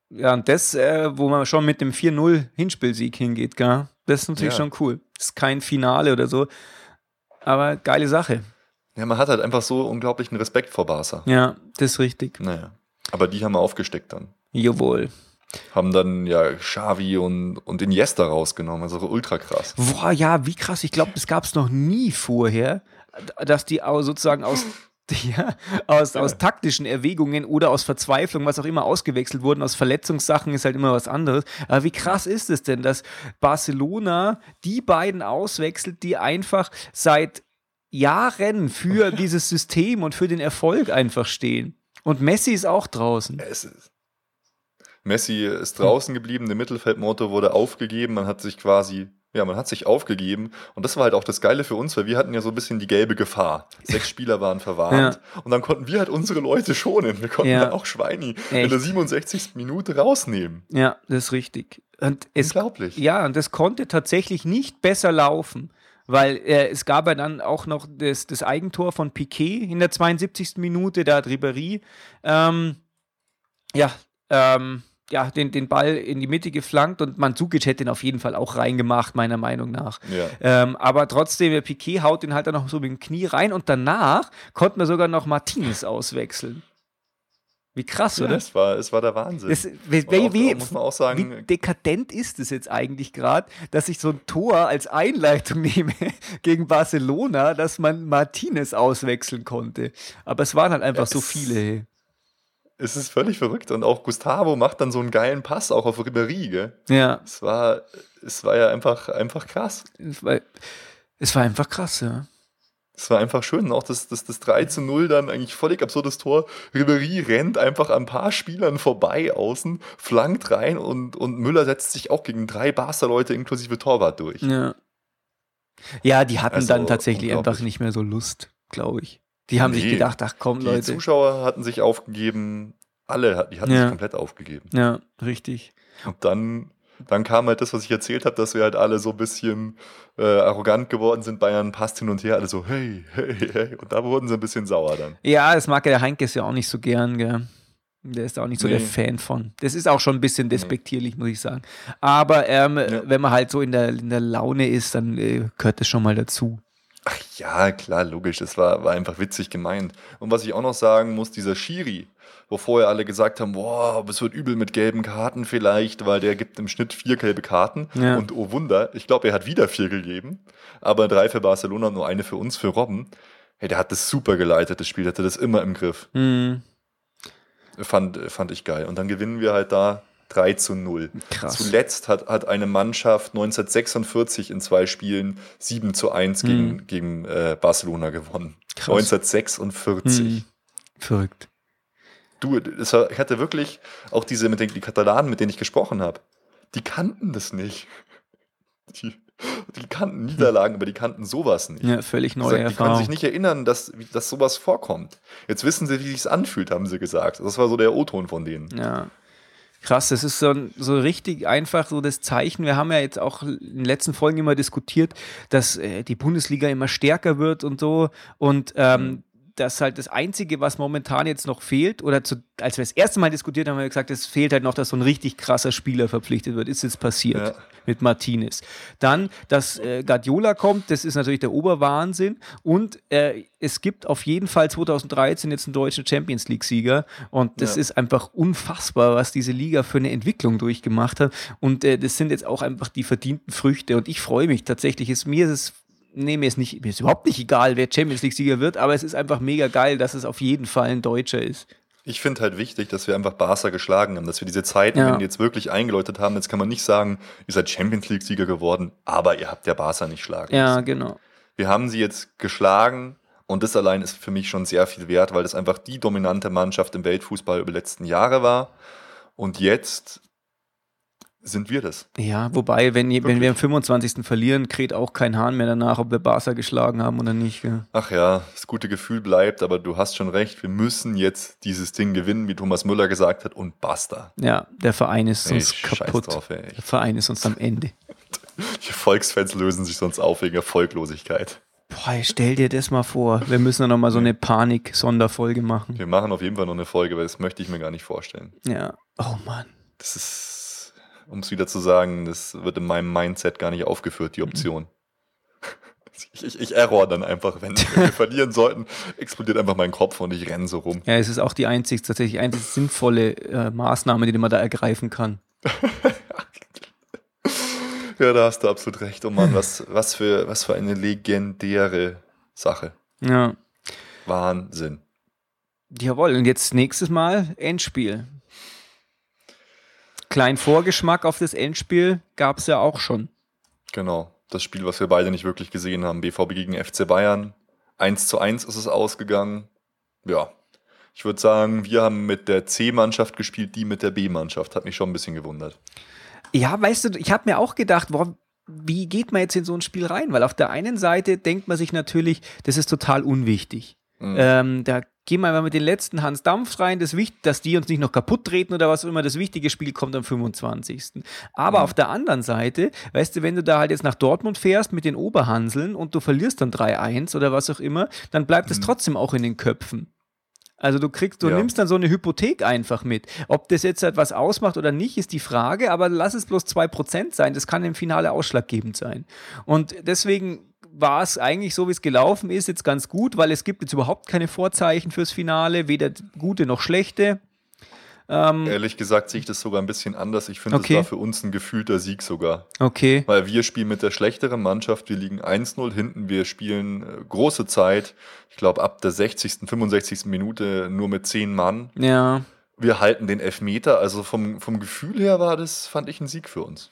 Ja, und das, äh, wo man schon mit dem 4-0 Hinspielsieg hingeht, gell? das ist natürlich ja. schon cool. Das ist kein Finale oder so, aber geile Sache. Ja, man hat halt einfach so unglaublichen Respekt vor Barca. Ja, das ist richtig. Naja. Aber die haben wir aufgesteckt dann. Jawohl. Haben dann ja Xavi und, und Iniesta rausgenommen, also ultra krass. Boah, ja, wie krass. Ich glaube, das gab es noch nie vorher, dass die sozusagen aus ja, aus, aus taktischen Erwägungen oder aus Verzweiflung, was auch immer ausgewechselt wurden, aus Verletzungssachen ist halt immer was anderes. Aber wie krass ist es denn, dass Barcelona die beiden auswechselt, die einfach seit Jahren für dieses System und für den Erfolg einfach stehen? Und Messi ist auch draußen. Ist Messi ist draußen geblieben, der Mittelfeldmotor wurde aufgegeben, man hat sich quasi ja, man hat sich aufgegeben. Und das war halt auch das Geile für uns, weil wir hatten ja so ein bisschen die gelbe Gefahr. Sechs Spieler waren verwarnt. Ja. Und dann konnten wir halt unsere Leute schonen. Wir konnten ja. dann auch Schweini Echt? in der 67. Minute rausnehmen. Ja, das ist richtig. Und es, Unglaublich. Ja, und das konnte tatsächlich nicht besser laufen. Weil äh, es gab ja dann auch noch das, das Eigentor von Piquet in der 72. Minute, da hat Ribéry ähm, ja, ähm, ja, den, den Ball in die Mitte geflankt und Mandzukic hätte ihn auf jeden Fall auch reingemacht, meiner Meinung nach. Ja. Ähm, aber trotzdem, der Piquet haut den halt dann noch so mit dem Knie rein und danach konnten wir sogar noch Martinez auswechseln. Wie krass, ja, oder? Es war, es war der Wahnsinn. Das, wie, auch, wie, muss man auch sagen, wie dekadent ist es jetzt eigentlich gerade, dass ich so ein Tor als Einleitung nehme gegen Barcelona, dass man Martinez auswechseln konnte. Aber es waren halt einfach so viele. Es ist völlig verrückt. Und auch Gustavo macht dann so einen geilen Pass, auch auf Ribéry, gell? Ja. Es war, es war ja einfach, einfach krass. Es war, es war einfach krass, ja. Es war einfach schön. auch das, das, das 3 zu 0 dann eigentlich völlig absurdes Tor. Ribéry rennt einfach an ein paar Spielern vorbei außen, flankt rein und, und Müller setzt sich auch gegen drei Barca-Leute inklusive Torwart durch. Ja. Ja, die hatten also, dann tatsächlich einfach nicht mehr so Lust, glaube ich. Die haben nee, sich gedacht, ach komm, die Leute. Die Zuschauer hatten sich aufgegeben, alle, die hatten ja. sich komplett aufgegeben. Ja, richtig. Und dann, dann kam halt das, was ich erzählt habe, dass wir halt alle so ein bisschen äh, arrogant geworden sind. Bayern passt hin und her, alle so, hey, hey, hey. Und da wurden sie ein bisschen sauer dann. Ja, das mag ja der Heinkes ja auch nicht so gern, gell. Der ist auch nicht so nee. der Fan von. Das ist auch schon ein bisschen despektierlich, nee. muss ich sagen. Aber ähm, ja. wenn man halt so in der, in der Laune ist, dann äh, gehört das schon mal dazu. Ach ja, klar, logisch. Es war, war einfach witzig gemeint. Und was ich auch noch sagen muss, dieser Schiri, wo vorher alle gesagt haben, boah, es wird übel mit gelben Karten vielleicht, weil der gibt im Schnitt vier gelbe Karten. Ja. Und oh Wunder, ich glaube, er hat wieder vier gegeben, aber drei für Barcelona und nur eine für uns, für Robben. Hey, der hat das super geleitet, das Spiel, hatte das immer im Griff. Mhm. Fand, fand ich geil. Und dann gewinnen wir halt da 3 zu 0. Krass. Zuletzt hat, hat eine Mannschaft 1946 in zwei Spielen 7 zu 1 gegen, hm. gegen äh, Barcelona gewonnen. Krass. 1946. Hm. Verrückt. Du, das ich hatte wirklich auch diese mit den die Katalanen, mit denen ich gesprochen habe, die kannten das nicht. Die, die kannten Niederlagen, aber die kannten sowas nicht. Ja, völlig neue sagen, die können sich nicht erinnern, dass, dass sowas vorkommt. Jetzt wissen sie, wie sich's anfühlt, haben sie gesagt. Das war so der O-Ton von denen. Ja. Krass, das ist so, so richtig einfach so das Zeichen. Wir haben ja jetzt auch in den letzten Folgen immer diskutiert, dass äh, die Bundesliga immer stärker wird und so. Und ähm, das halt das Einzige, was momentan jetzt noch fehlt, oder zu, als wir das erste Mal diskutiert haben, haben wir gesagt, es fehlt halt noch, dass so ein richtig krasser Spieler verpflichtet wird. Ist jetzt passiert Ja. mit Martinez. Dann, dass äh, Guardiola kommt, das ist natürlich der Oberwahnsinn. Und äh, es gibt auf jeden Fall 2013 jetzt einen deutschen Champions League-Sieger. Und das Ja. ist einfach unfassbar, was diese Liga für eine Entwicklung durchgemacht hat. Und äh, das sind jetzt auch einfach die verdienten Früchte. Und ich freue mich tatsächlich. Es, mir ist es. Nee, mir ist, nicht, mir ist überhaupt nicht egal, wer Champions League-Sieger wird, aber es ist einfach mega geil, dass es auf jeden Fall ein Deutscher ist. Ich finde halt wichtig, dass wir einfach Barca geschlagen haben, dass wir diese Zeiten Ja. jetzt wirklich eingeläutet haben. Jetzt kann man nicht sagen, ihr seid Champions League-Sieger geworden, aber ihr habt ja Barca nicht schlagen Ja, müssen. genau. Wir haben sie jetzt geschlagen und das allein ist für mich schon sehr viel wert, weil das einfach die dominante Mannschaft im Weltfußball über die letzten Jahre war. Und jetzt sind wir das. Ja, wobei, wenn, wenn wir am 25. verlieren, kräht auch kein Hahn mehr danach, ob wir Barca geschlagen haben oder nicht. Gell? Ach ja, das gute Gefühl bleibt, aber du hast schon recht, wir müssen jetzt dieses Ding gewinnen, wie Thomas Müller gesagt hat, und basta. Ja, der Verein ist Ey, kaputt. drauf, ey. Der Verein ist sonst am Ende. Die Volksfans lösen sich sonst auf wegen Erfolglosigkeit. Boah, stell dir das mal vor. Wir müssen dann nochmal so eine Panik-Sonderfolge machen. Wir machen auf jeden Fall noch eine Folge, weil das möchte ich mir gar nicht vorstellen. Ja. Oh Mann. Das ist, um es wieder zu sagen, das wird in meinem Mindset gar nicht aufgeführt, die Option. Ich, ich, ich error dann einfach, wenn wir verlieren sollten, explodiert einfach mein Kopf und ich renne so rum. Ja, es ist auch die einzig, tatsächlich einzig sinnvolle äh, Maßnahme, die man da ergreifen kann. Ja, da hast du absolut recht. Oh Mann, was, was, für, was für eine legendäre Sache. Ja. Wahnsinn. Jawohl, und jetzt nächstes Mal Endspiel. Kleinen Vorgeschmack auf das Endspiel gab es ja auch schon. Genau. Das Spiel, was wir beide nicht wirklich gesehen haben. BVB gegen FC Bayern. 1 zu 1 ist es ausgegangen. Ja. Ich würde sagen, wir haben mit der C-Mannschaft gespielt, die mit der B-Mannschaft. Hat mich schon ein bisschen gewundert. Ja, weißt du, ich habe mir auch gedacht, warum, wie geht man jetzt in so ein Spiel rein? Weil auf der einen Seite denkt man sich natürlich, das ist total unwichtig. Mhm. Ähm, da gehen wir mal mit den letzten Hans Dampf rein, das Wicht, dass die uns nicht noch kaputt treten oder was auch immer. Das wichtige Spiel kommt am 25. Aber Mhm. auf der anderen Seite, weißt du, wenn du da halt jetzt nach Dortmund fährst mit den Oberhanseln und du verlierst dann 3-1 oder was auch immer, dann bleibt es Mhm. trotzdem auch in den Köpfen. Also du kriegst, du Ja. nimmst dann so eine Hypothek einfach mit. Ob das jetzt halt was ausmacht oder nicht, ist die Frage, aber lass es bloß 2% sein. Das kann im Finale ausschlaggebend sein. Und deswegen war es eigentlich so, wie es gelaufen ist, jetzt ganz gut, weil es gibt jetzt überhaupt keine Vorzeichen fürs Finale, weder gute noch schlechte. Ähm, Ehrlich gesagt sehe ich das sogar ein bisschen anders. Ich finde, es Okay. war für uns ein gefühlter Sieg sogar. okay. Weil wir spielen mit der schlechteren Mannschaft, wir liegen 1-0 hinten, wir spielen äh, große Zeit. Ich glaube, ab der 60., 65. Minute nur mit 10 Mann. Ja. Wir halten den Elfmeter. Also vom, vom Gefühl her war das, fand ich, ein Sieg für uns.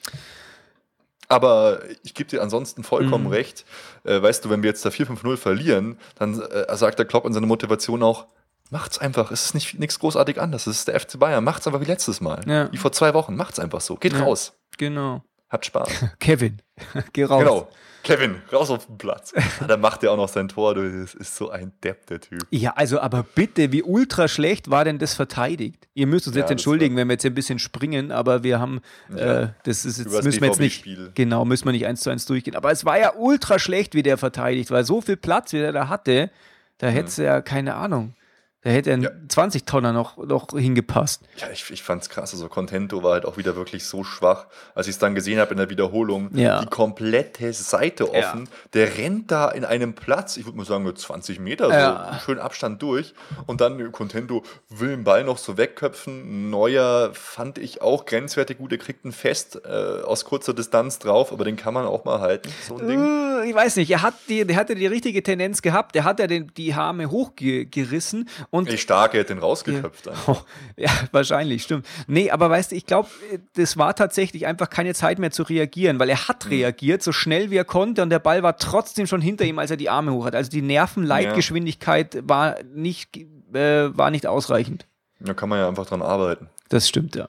Aber ich gebe dir ansonsten vollkommen Mhm. recht. Äh, weißt du, wenn wir jetzt da 4-5-0 verlieren, dann äh, sagt der Klopp in seiner Motivation auch, macht's einfach. Es ist nicht nichts großartig anders. Es ist der FC Bayern. Macht's einfach wie letztes Mal. Ja. Wie vor zwei Wochen. Macht's einfach so. Geht Ja. raus. Genau. Habt Spaß. Kevin, geh raus. Genau. Kevin, raus auf den Platz. Dann macht er auch noch sein Tor. Du, Das ist so ein Depp, der Typ. Ja, also aber bitte, wie ultra schlecht war denn das verteidigt? Ihr müsst uns Ja, jetzt entschuldigen, wenn wir jetzt ein bisschen springen, aber wir haben, Ja. äh, das ist jetzt, das müssen wir jetzt nicht, genau, müssen wir nicht eins zu eins durchgehen. Aber es war ja ultra schlecht, wie der verteidigt war. So viel Platz, wie der da hatte, da hätte es ja, keine Ahnung, da hätte ein. Ja. 20 Tonner noch, noch hingepasst. Ja, ich, ich fand's krass. Also Contento war halt auch wieder wirklich so schwach. Als ich es dann gesehen habe in der Wiederholung, Ja. die komplette Seite Ja. offen. Der rennt da in einem Platz, ich würde mal sagen, mit 20 Meter, so Ja. schön Abstand durch. Und dann Contento will den Ball noch so wegköpfen. Neuer fand ich auch grenzwertig gut. Er kriegt einen Fest äh, aus kurzer Distanz drauf, aber den kann man auch mal halten. So ein Ding. Äh, ich weiß nicht, er hat die, der hatte die richtige Tendenz gehabt, der hat ja den, die Arme hochgerissen und stark, er hat den rausgeköpft. Oh, ja, wahrscheinlich, stimmt. Nee, aber weißt du, ich glaube, das war tatsächlich einfach keine Zeit mehr zu reagieren, weil er hat reagiert, so schnell wie er konnte und der Ball war trotzdem schon hinter ihm, als er die Arme hoch hat. Also die Nervenleitgeschwindigkeit war nicht äh, war nicht ausreichend. Da kann man ja einfach dran arbeiten. Das stimmt, ja.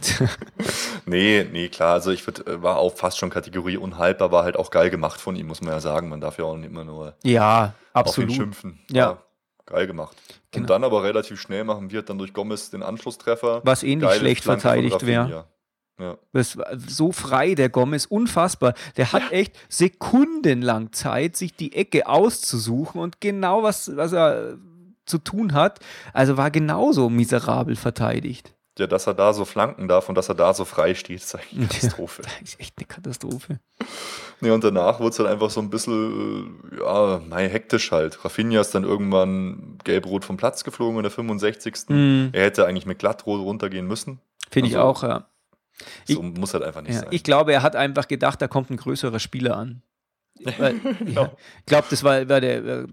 Nee, nee, klar. Also ich würd, äh, war auch fast schon Kategorie unhaltbar, war halt auch geil gemacht von ihm, muss man ja sagen. Man darf ja auch nicht immer nur Ja, auf ihn absolut. schimpfen. Ja. War geil gemacht. Genau. Und dann aber relativ schnell machen wir dann durch Gomez den Anschlusstreffer. Was eh nicht Geile schlecht verteidigt wäre. Ja. Das war so frei, der Gomez, unfassbar. Der hat echt sekundenlang Zeit, sich die Ecke auszusuchen und genau was, was er zu tun hat. Also war genauso miserabel verteidigt. Ja, dass er da so flanken darf und dass er da so frei steht, ist eigentlich eine Katastrophe. Das ist echt eine Katastrophe. Nee, und danach wurde es halt einfach so ein bisschen, äh, ja, mei, hektisch halt. Rafinha ist dann irgendwann gelb-rot vom Platz geflogen in der 65. Mhm. Er hätte eigentlich mit glattrot runtergehen müssen. Finde ich Also, auch, ja. So muss halt einfach nicht ja. sein. Ich glaube, er hat einfach gedacht, da kommt ein größerer Spieler an. Weil, ja, ich glaube, das war, war der äh,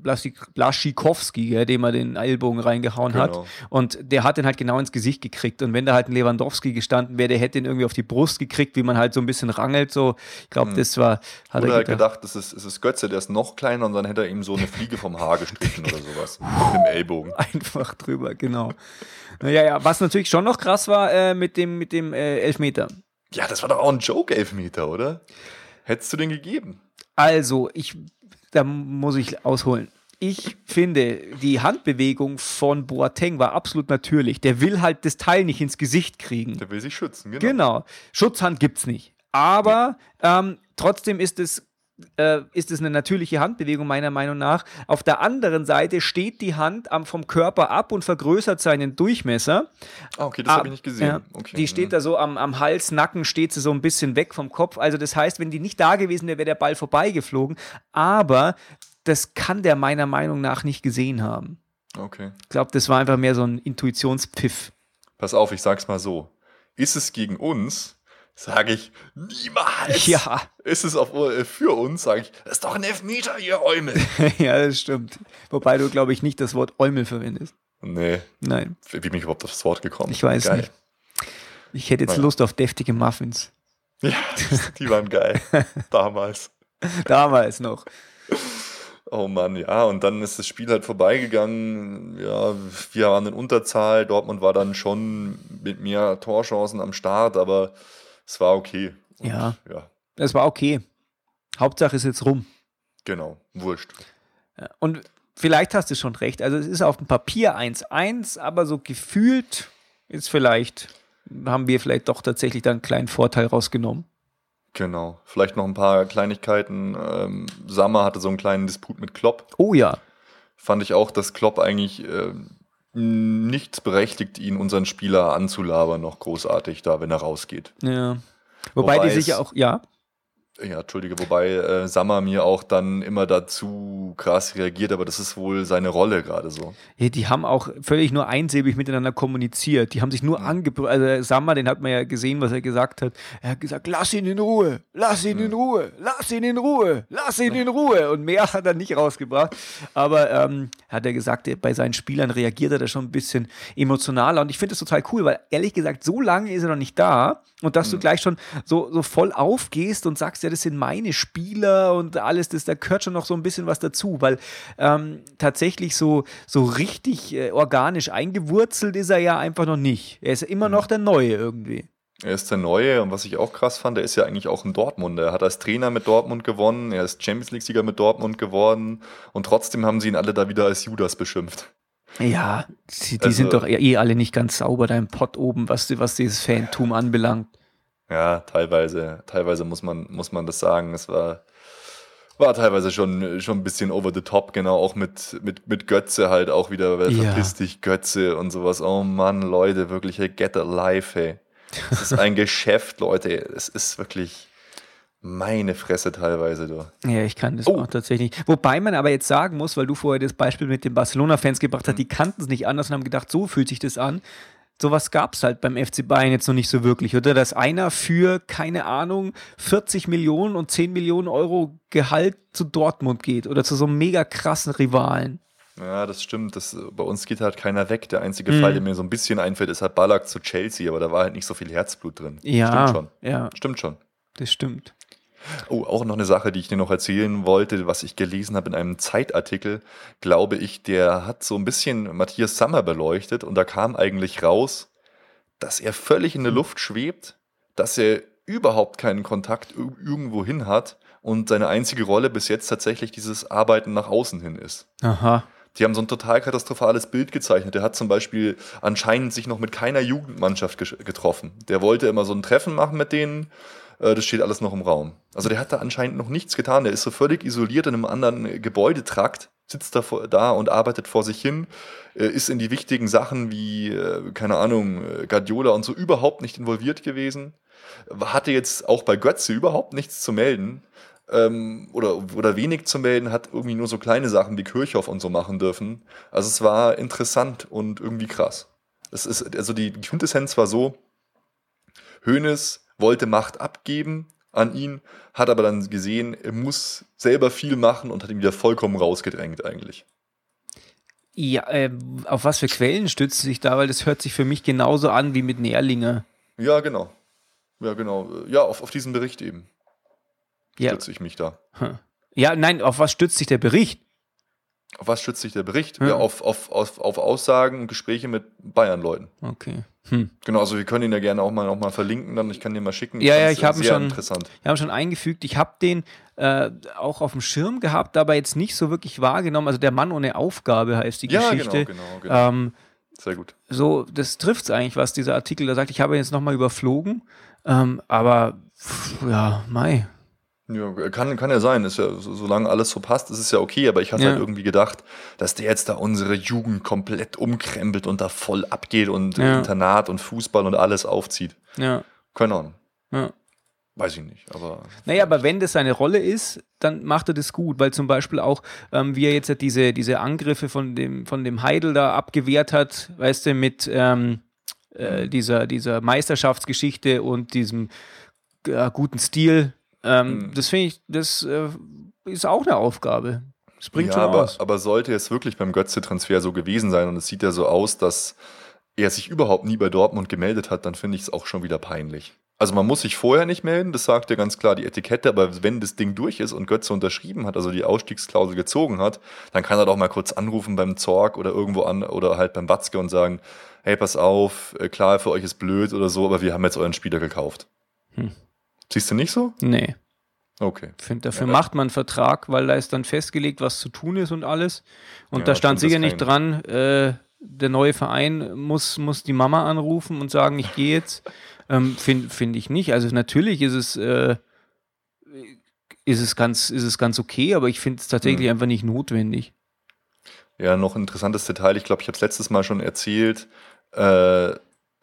Blaschikowski, dem er den Ellbogen reingehauen hat. Genau. Und der hat den halt genau ins Gesicht gekriegt. Und wenn da halt ein Lewandowski gestanden wäre, der hätte ihn irgendwie auf die Brust gekriegt, wie man halt so ein bisschen rangelt. So, ich glaube, Mhm. das war, hat Oder er gedacht. gedacht, es ist, es ist Götze, der ist noch kleiner und dann hätte er ihm so eine Fliege vom Haar gestrichen oder sowas. Mit dem Ellbogen. Einfach drüber, genau. Naja, ja, was natürlich schon noch krass war äh, mit dem, mit dem äh, Elfmeter. Ja, das war doch auch ein Joke-Elfmeter, oder? Hättest du den gegeben? Also, ich, da muss ich ausholen. Ich finde, die Handbewegung von Boateng war absolut natürlich. Der will halt das Teil nicht ins Gesicht kriegen. Der will sich schützen, genau. Genau. Schutzhand gibt es nicht. Aber ähm, trotzdem ist es, äh, ist es eine natürliche Handbewegung, meiner Meinung nach. Auf der anderen Seite steht die Hand am, vom Körper ab und vergrößert seinen Durchmesser. Ah, okay, das habe ich nicht gesehen. ja. okay. Die steht mhm. da so am, am Hals, Nacken, steht sie so ein bisschen weg vom Kopf. Also das heißt, wenn die nicht da gewesen wäre, wäre der Ball vorbeigeflogen. Aber das kann der meiner Meinung nach nicht gesehen haben. Okay. Ich glaube, das war einfach mehr so ein Intuitionspfiff. Pass auf, ich sag's mal so. Ist es gegen uns, sage ich niemals. Ja, Ist es auf, äh, für uns, sage ich, das ist doch ein Elfmeter, ihr Eumel. ja, das stimmt. Wobei du, glaube ich, nicht das Wort Eumel verwendest. nee, Nein, wie bin ich überhaupt auf das Wort gekommen? ich weiß geil. nicht. Ich hätte jetzt Naja. Lust auf deftige Muffins. Ja, die waren geil. Damals. Damals noch. Oh Mann, ja, und dann ist das Spiel halt vorbeigegangen. Ja, wir waren in Unterzahl. Dortmund war dann schon mit mehr Torchancen am Start, aber es war okay. Und Ja. Ja, Das war okay. Hauptsache ist jetzt rum. genau. Wurscht. Und vielleicht hast du schon recht. Also es ist auf dem Papier 1-1, aber so gefühlt ist vielleicht, haben wir vielleicht doch tatsächlich da einen kleinen Vorteil rausgenommen. Genau. Vielleicht noch ein paar Kleinigkeiten. Ähm, Sammer hatte so einen kleinen Disput mit Klopp. Oh ja. Fand ich auch, dass Klopp eigentlich ähm, nichts berechtigt, ihn unseren Spieler anzulabern, noch großartig da, wenn er rausgeht. ja. Wobei, Wobei die sich ja auch, ja. Ja, entschuldige, wobei äh, Sammer mir auch dann immer dazu krass reagiert, aber das ist wohl seine Rolle gerade so. Ja, die haben auch völlig nur einsilbig miteinander kommuniziert. Die haben sich nur angebrüllt. Also Sammer, den hat man ja gesehen, was er gesagt hat. Er hat gesagt, lass ihn in Ruhe, lass ihn in Ruhe, lass ihn in Ruhe, lass ihn in Ruhe. Und mehr hat er nicht rausgebracht. Aber ähm, hat er gesagt, bei seinen Spielern reagiert er da schon ein bisschen emotionaler. Und ich finde das total cool, weil ehrlich gesagt, so lange ist er noch nicht da. Und dass du gleich schon so, so voll aufgehst und sagst, ja, das sind meine Spieler und alles, das, da gehört schon noch so ein bisschen was dazu, weil ähm, tatsächlich so, so richtig äh, organisch eingewurzelt ist er ja einfach noch nicht. Er ist immer noch der Neue irgendwie. Er ist der Neue und was ich auch krass fand, er ist ja eigentlich auch ein Dortmunder. Er hat als Trainer mit Dortmund gewonnen, er ist Champions League-Sieger mit Dortmund geworden und trotzdem haben sie ihn alle da wieder als Judas beschimpft. Ja, die, die Also- sind doch eh alle nicht ganz sauber da im Pott oben, was, was dieses Fantum anbelangt. Ja, teilweise, teilweise muss man, muss man das sagen. Es war, war teilweise schon, schon ein bisschen over the top, genau, auch mit, mit, mit Götze halt auch wieder, weil Ja. verpiss dich Götze und sowas. Oh Mann, Leute, wirklich, hey, get alive, hey. Es ist ein Geschäft, Leute. Es ist wirklich meine Fresse teilweise, du. Ja, ich kann das Oh. auch tatsächlich. Wobei man aber jetzt sagen muss, weil du vorher das Beispiel mit den Barcelona-Fans gebracht hast, die kannten es nicht anders und haben gedacht, so fühlt sich das an. Sowas gab es halt beim FC Bayern jetzt noch nicht so wirklich, oder? Dass einer für, keine Ahnung, 40 Millionen und 10 Millionen Euro Gehalt zu Dortmund geht oder zu so einem mega krassen Rivalen. Ja, das stimmt. Das, bei uns geht halt keiner weg. Der einzige Mhm. Fall, der mir so ein bisschen einfällt, ist halt Ballack zu Chelsea, aber da war halt nicht so viel Herzblut drin. Ja, Stimmt schon. ja, Stimmt schon. das stimmt. Oh, auch noch eine Sache, die ich dir noch erzählen wollte, was ich gelesen habe in einem Zeitartikel, glaube ich, der hat so ein bisschen Matthias Sammer beleuchtet und da kam eigentlich raus, dass er völlig in der Luft schwebt, dass er überhaupt keinen Kontakt irgendwo hin hat und seine einzige Rolle bis jetzt tatsächlich dieses Arbeiten nach außen hin ist. Aha. Die haben so ein total katastrophales Bild gezeichnet. Der hat zum Beispiel anscheinend sich noch mit keiner Jugendmannschaft getroffen. Der wollte immer so ein Treffen machen mit denen. Äh, das steht alles noch im Raum. Also der hat da anscheinend noch nichts getan. Der ist so völlig isoliert in einem anderen Gebäudetrakt, sitzt da, vor, da und arbeitet vor sich hin, äh, ist in die wichtigen Sachen wie, äh, keine Ahnung, Guardiola und so überhaupt nicht involviert gewesen. Hatte jetzt auch bei Götze überhaupt nichts zu melden ähm, oder, oder wenig zu melden, hat irgendwie nur so kleine Sachen wie Kirchhoff und so machen dürfen. Also es war interessant und irgendwie krass. Es ist, also die Quintessenz war so, Hoeneß wollte Macht abgeben an ihn, hat aber dann gesehen, er muss selber viel machen und hat ihn wieder vollkommen rausgedrängt eigentlich. Ja, äh, auf was für Quellen stützt sich da? Weil das hört sich für mich genauso an wie mit Nährlinge. Ja, genau. Ja, genau. Ja, auf, auf diesen Bericht eben ja. stütze ich mich da. Ja, nein, auf was stützt sich der Bericht? Auf was stützt sich der Bericht? Hm. Ja, auf, auf, auf, auf Aussagen und Gespräche mit Bayern-Leuten. Okay. Hm. Genau, also wir können ihn ja gerne auch mal, auch mal verlinken, dann ich kann den mal schicken. Ja, ja, ich habe ihn schon, interessant. Ich habe schon eingefügt. Ich habe den äh, auch auf dem Schirm gehabt, aber jetzt nicht so wirklich wahrgenommen. Also der Mann ohne Aufgabe heißt die ja, Geschichte. Genau, genau, genau. Ähm, Sehr gut. So, das trifft es eigentlich, was dieser Artikel da sagt. Ich habe ihn jetzt nochmal überflogen, ähm, aber pff, ja, Mai, ja, kann, kann ja sein. Ist ja, solange alles so passt, ist es ja okay. Aber ich hatte ja. halt irgendwie gedacht, dass der jetzt da unsere Jugend komplett umkrempelt und da voll abgeht und ja. Internat und Fußball und alles aufzieht. Ja. Keine Ahnung. Ja. Weiß ich nicht, aber. Naja, aber wenn das seine Rolle ist, dann macht er das gut, weil zum Beispiel auch, ähm, wie er jetzt diese, diese Angriffe von dem, von dem Heidel da abgewehrt hat, weißt du, mit ähm, äh, dieser, dieser Meisterschaftsgeschichte und diesem äh, guten Stil, ähm, mhm. Das finde ich, das äh, ist auch eine Aufgabe. Das bringt ja, schon aber, aus. aber sollte es wirklich beim Götze-Transfer so gewesen sein und es sieht ja so aus, dass er sich überhaupt nie bei Dortmund gemeldet hat, dann finde ich es auch schon wieder peinlich. Also man muss sich vorher nicht melden, das sagt ja ganz klar die Etikette, aber wenn das Ding durch ist und Götze unterschrieben hat, also die Ausstiegsklausel gezogen hat, dann kann er doch mal kurz anrufen beim Zorg oder irgendwo an oder halt beim Watzke und sagen, hey, pass auf, äh, klar, für euch ist blöd oder so, aber wir haben jetzt euren Spieler gekauft. Hm. Siehst du nicht so? Nee. Okay. Ich finde, dafür ja, macht man einen Vertrag, weil da ist dann festgelegt, was zu tun ist und alles. Und ja, da stand sicher nicht dran, äh, der neue Verein muss, muss die Mama anrufen und sagen, ich gehe jetzt. Ähm, Finde find ich nicht. Also natürlich ist es, äh, ist es, ganz, ist es ganz okay, aber ich finde es tatsächlich hm. einfach nicht notwendig. Ja, noch ein interessantes Detail. Ich glaube, ich habe es letztes Mal schon erzählt. Äh,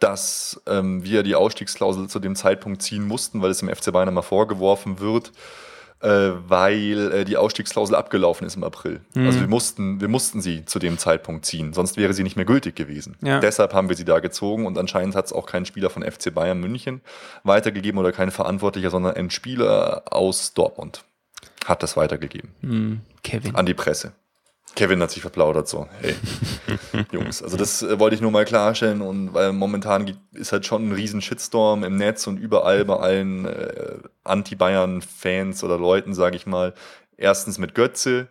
dass ähm, wir die Ausstiegsklausel zu dem Zeitpunkt ziehen mussten, weil es im FC Bayern mal vorgeworfen wird, äh, weil äh, die Ausstiegsklausel abgelaufen ist im April. Mhm. Also wir mussten, wir mussten sie zu dem Zeitpunkt ziehen, sonst wäre sie nicht mehr gültig gewesen. Ja. Deshalb haben wir sie da gezogen und anscheinend hat es auch kein Spieler von FC Bayern München weitergegeben oder kein Verantwortlicher, sondern ein Spieler aus Dortmund hat das weitergegeben. Mhm. Kevin. An die Presse. Kevin hat sich verplaudert so. Hey, Jungs, also das äh, wollte ich nur mal klarstellen und weil momentan ist halt schon ein riesen Shitstorm im Netz und überall bei allen äh, Anti-Bayern-Fans oder Leuten, sage ich mal. Erstens mit Götze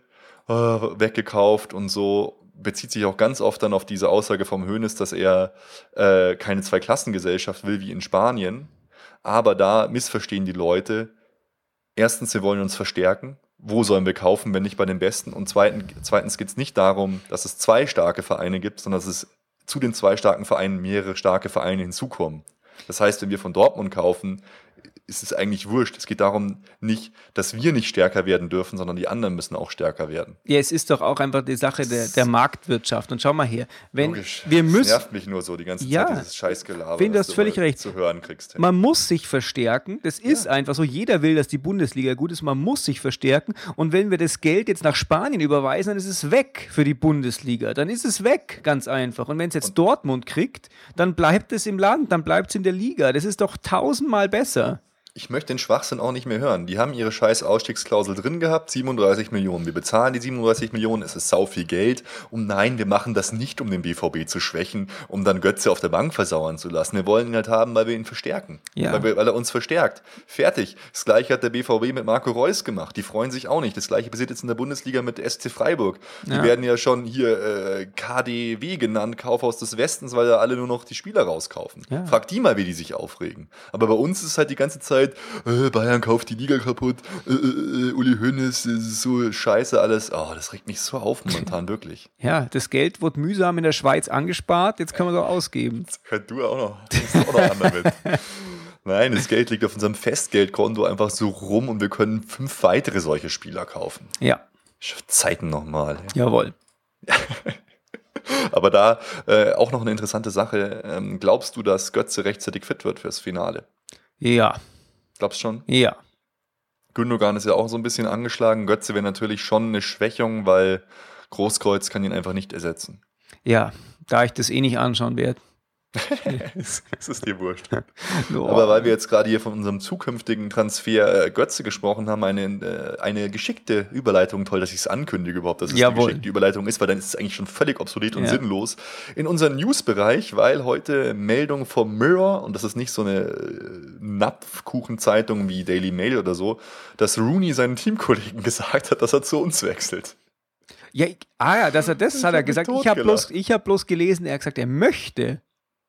äh, weggekauft und so bezieht sich auch ganz oft dann auf diese Aussage vom Hönes, dass er äh, keine Zweiklassengesellschaft will wie in Spanien. Aber da missverstehen die Leute. Erstens, wir wollen uns verstärken wo sollen wir kaufen, wenn nicht bei den Besten? Und zweitens geht es nicht darum, dass es zwei starke Vereine gibt, sondern dass es zu den zwei starken Vereinen mehrere starke Vereine hinzukommen. Das heißt, wenn wir von Dortmund kaufen, ist es eigentlich wurscht. Es geht darum nicht, dass wir nicht stärker werden dürfen, sondern die anderen müssen auch stärker werden. Ja, es ist doch auch einfach die Sache der, der Marktwirtschaft. Und schau mal her, wenn Logisch. wir müssen. Das nervt mich nur so die ganze ja, Zeit, dieses Scheißgelaber. Wenn du hast völlig recht. Zu hören kriegst. Man muss sich verstärken. Das ist ja. einfach so. Jeder will, dass die Bundesliga gut ist. Man muss sich verstärken. Und wenn wir das Geld jetzt nach Spanien überweisen, dann ist es weg für die Bundesliga. Dann ist es weg, ganz einfach. Und wenn es jetzt Und Dortmund kriegt, dann bleibt es im Land, dann bleibt es in der Liga. Das ist doch tausendmal besser. Ich möchte den Schwachsinn auch nicht mehr hören. Die haben ihre scheiß Ausstiegsklausel drin gehabt, 37 Millionen. Wir bezahlen die 37 Millionen, es ist sau viel Geld. Und nein, wir machen das nicht, um den BVB zu schwächen, um dann Götze auf der Bank versauern zu lassen. Wir wollen ihn halt haben, weil wir ihn verstärken. Ja. Weil, wir, weil er uns verstärkt. Fertig. Das gleiche hat der BVB mit Marco Reus gemacht. Die freuen sich auch nicht. Das gleiche passiert jetzt in der Bundesliga mit SC Freiburg. Die Ja. werden ja schon hier äh, KDW genannt, Kaufhaus des Westens, weil da alle nur noch die Spieler rauskaufen. Ja. Frag die mal, wie die sich aufregen. Aber bei uns ist es halt die ganze Zeit, äh, Bayern kauft die Liga kaputt, äh, äh, Uli Hoeneß, äh, so scheiße alles. Oh, das regt mich so auf momentan, wirklich. Ja, das Geld wird mühsam in der Schweiz angespart, jetzt können wir es auch ausgeben. Das könnt du auch noch, du auch noch an damit. Nein, das Geld liegt auf unserem Festgeldkonto einfach so rum und wir können fünf weitere solche Spieler kaufen. Ja, Zeiten nochmal. jawohl. Aber da äh, auch noch eine interessante Sache. Ähm, glaubst du, dass Götze rechtzeitig fit wird fürs Finale? Ja, Glaubst schon? ja. Gündogan ist ja auch so ein bisschen angeschlagen. Götze wäre natürlich schon eine Schwächung, weil Großkreuz kann ihn einfach nicht ersetzen. Ja, da ich das eh nicht anschauen werde. das ist dir wurscht. Aber weil wir jetzt gerade hier von unserem zukünftigen Transfer äh, Götze gesprochen haben, eine, äh, eine geschickte Überleitung, toll, dass ich es ankündige überhaupt, dass es Jawohl. eine geschickte Überleitung ist, weil dann ist es eigentlich schon völlig obsolet und Ja. sinnlos. In unseren News-Bereich, weil heute Meldung vom Mirror, und das ist nicht so eine äh, Napfkuchenzeitung wie Daily Mail oder so, dass Rooney seinen Teamkollegen gesagt hat, dass er zu uns wechselt. ja, ich- ah ja, das, das Ich hat er gesagt. Ich habe bloß, ich hab bloß gelesen, er hat gesagt, er möchte.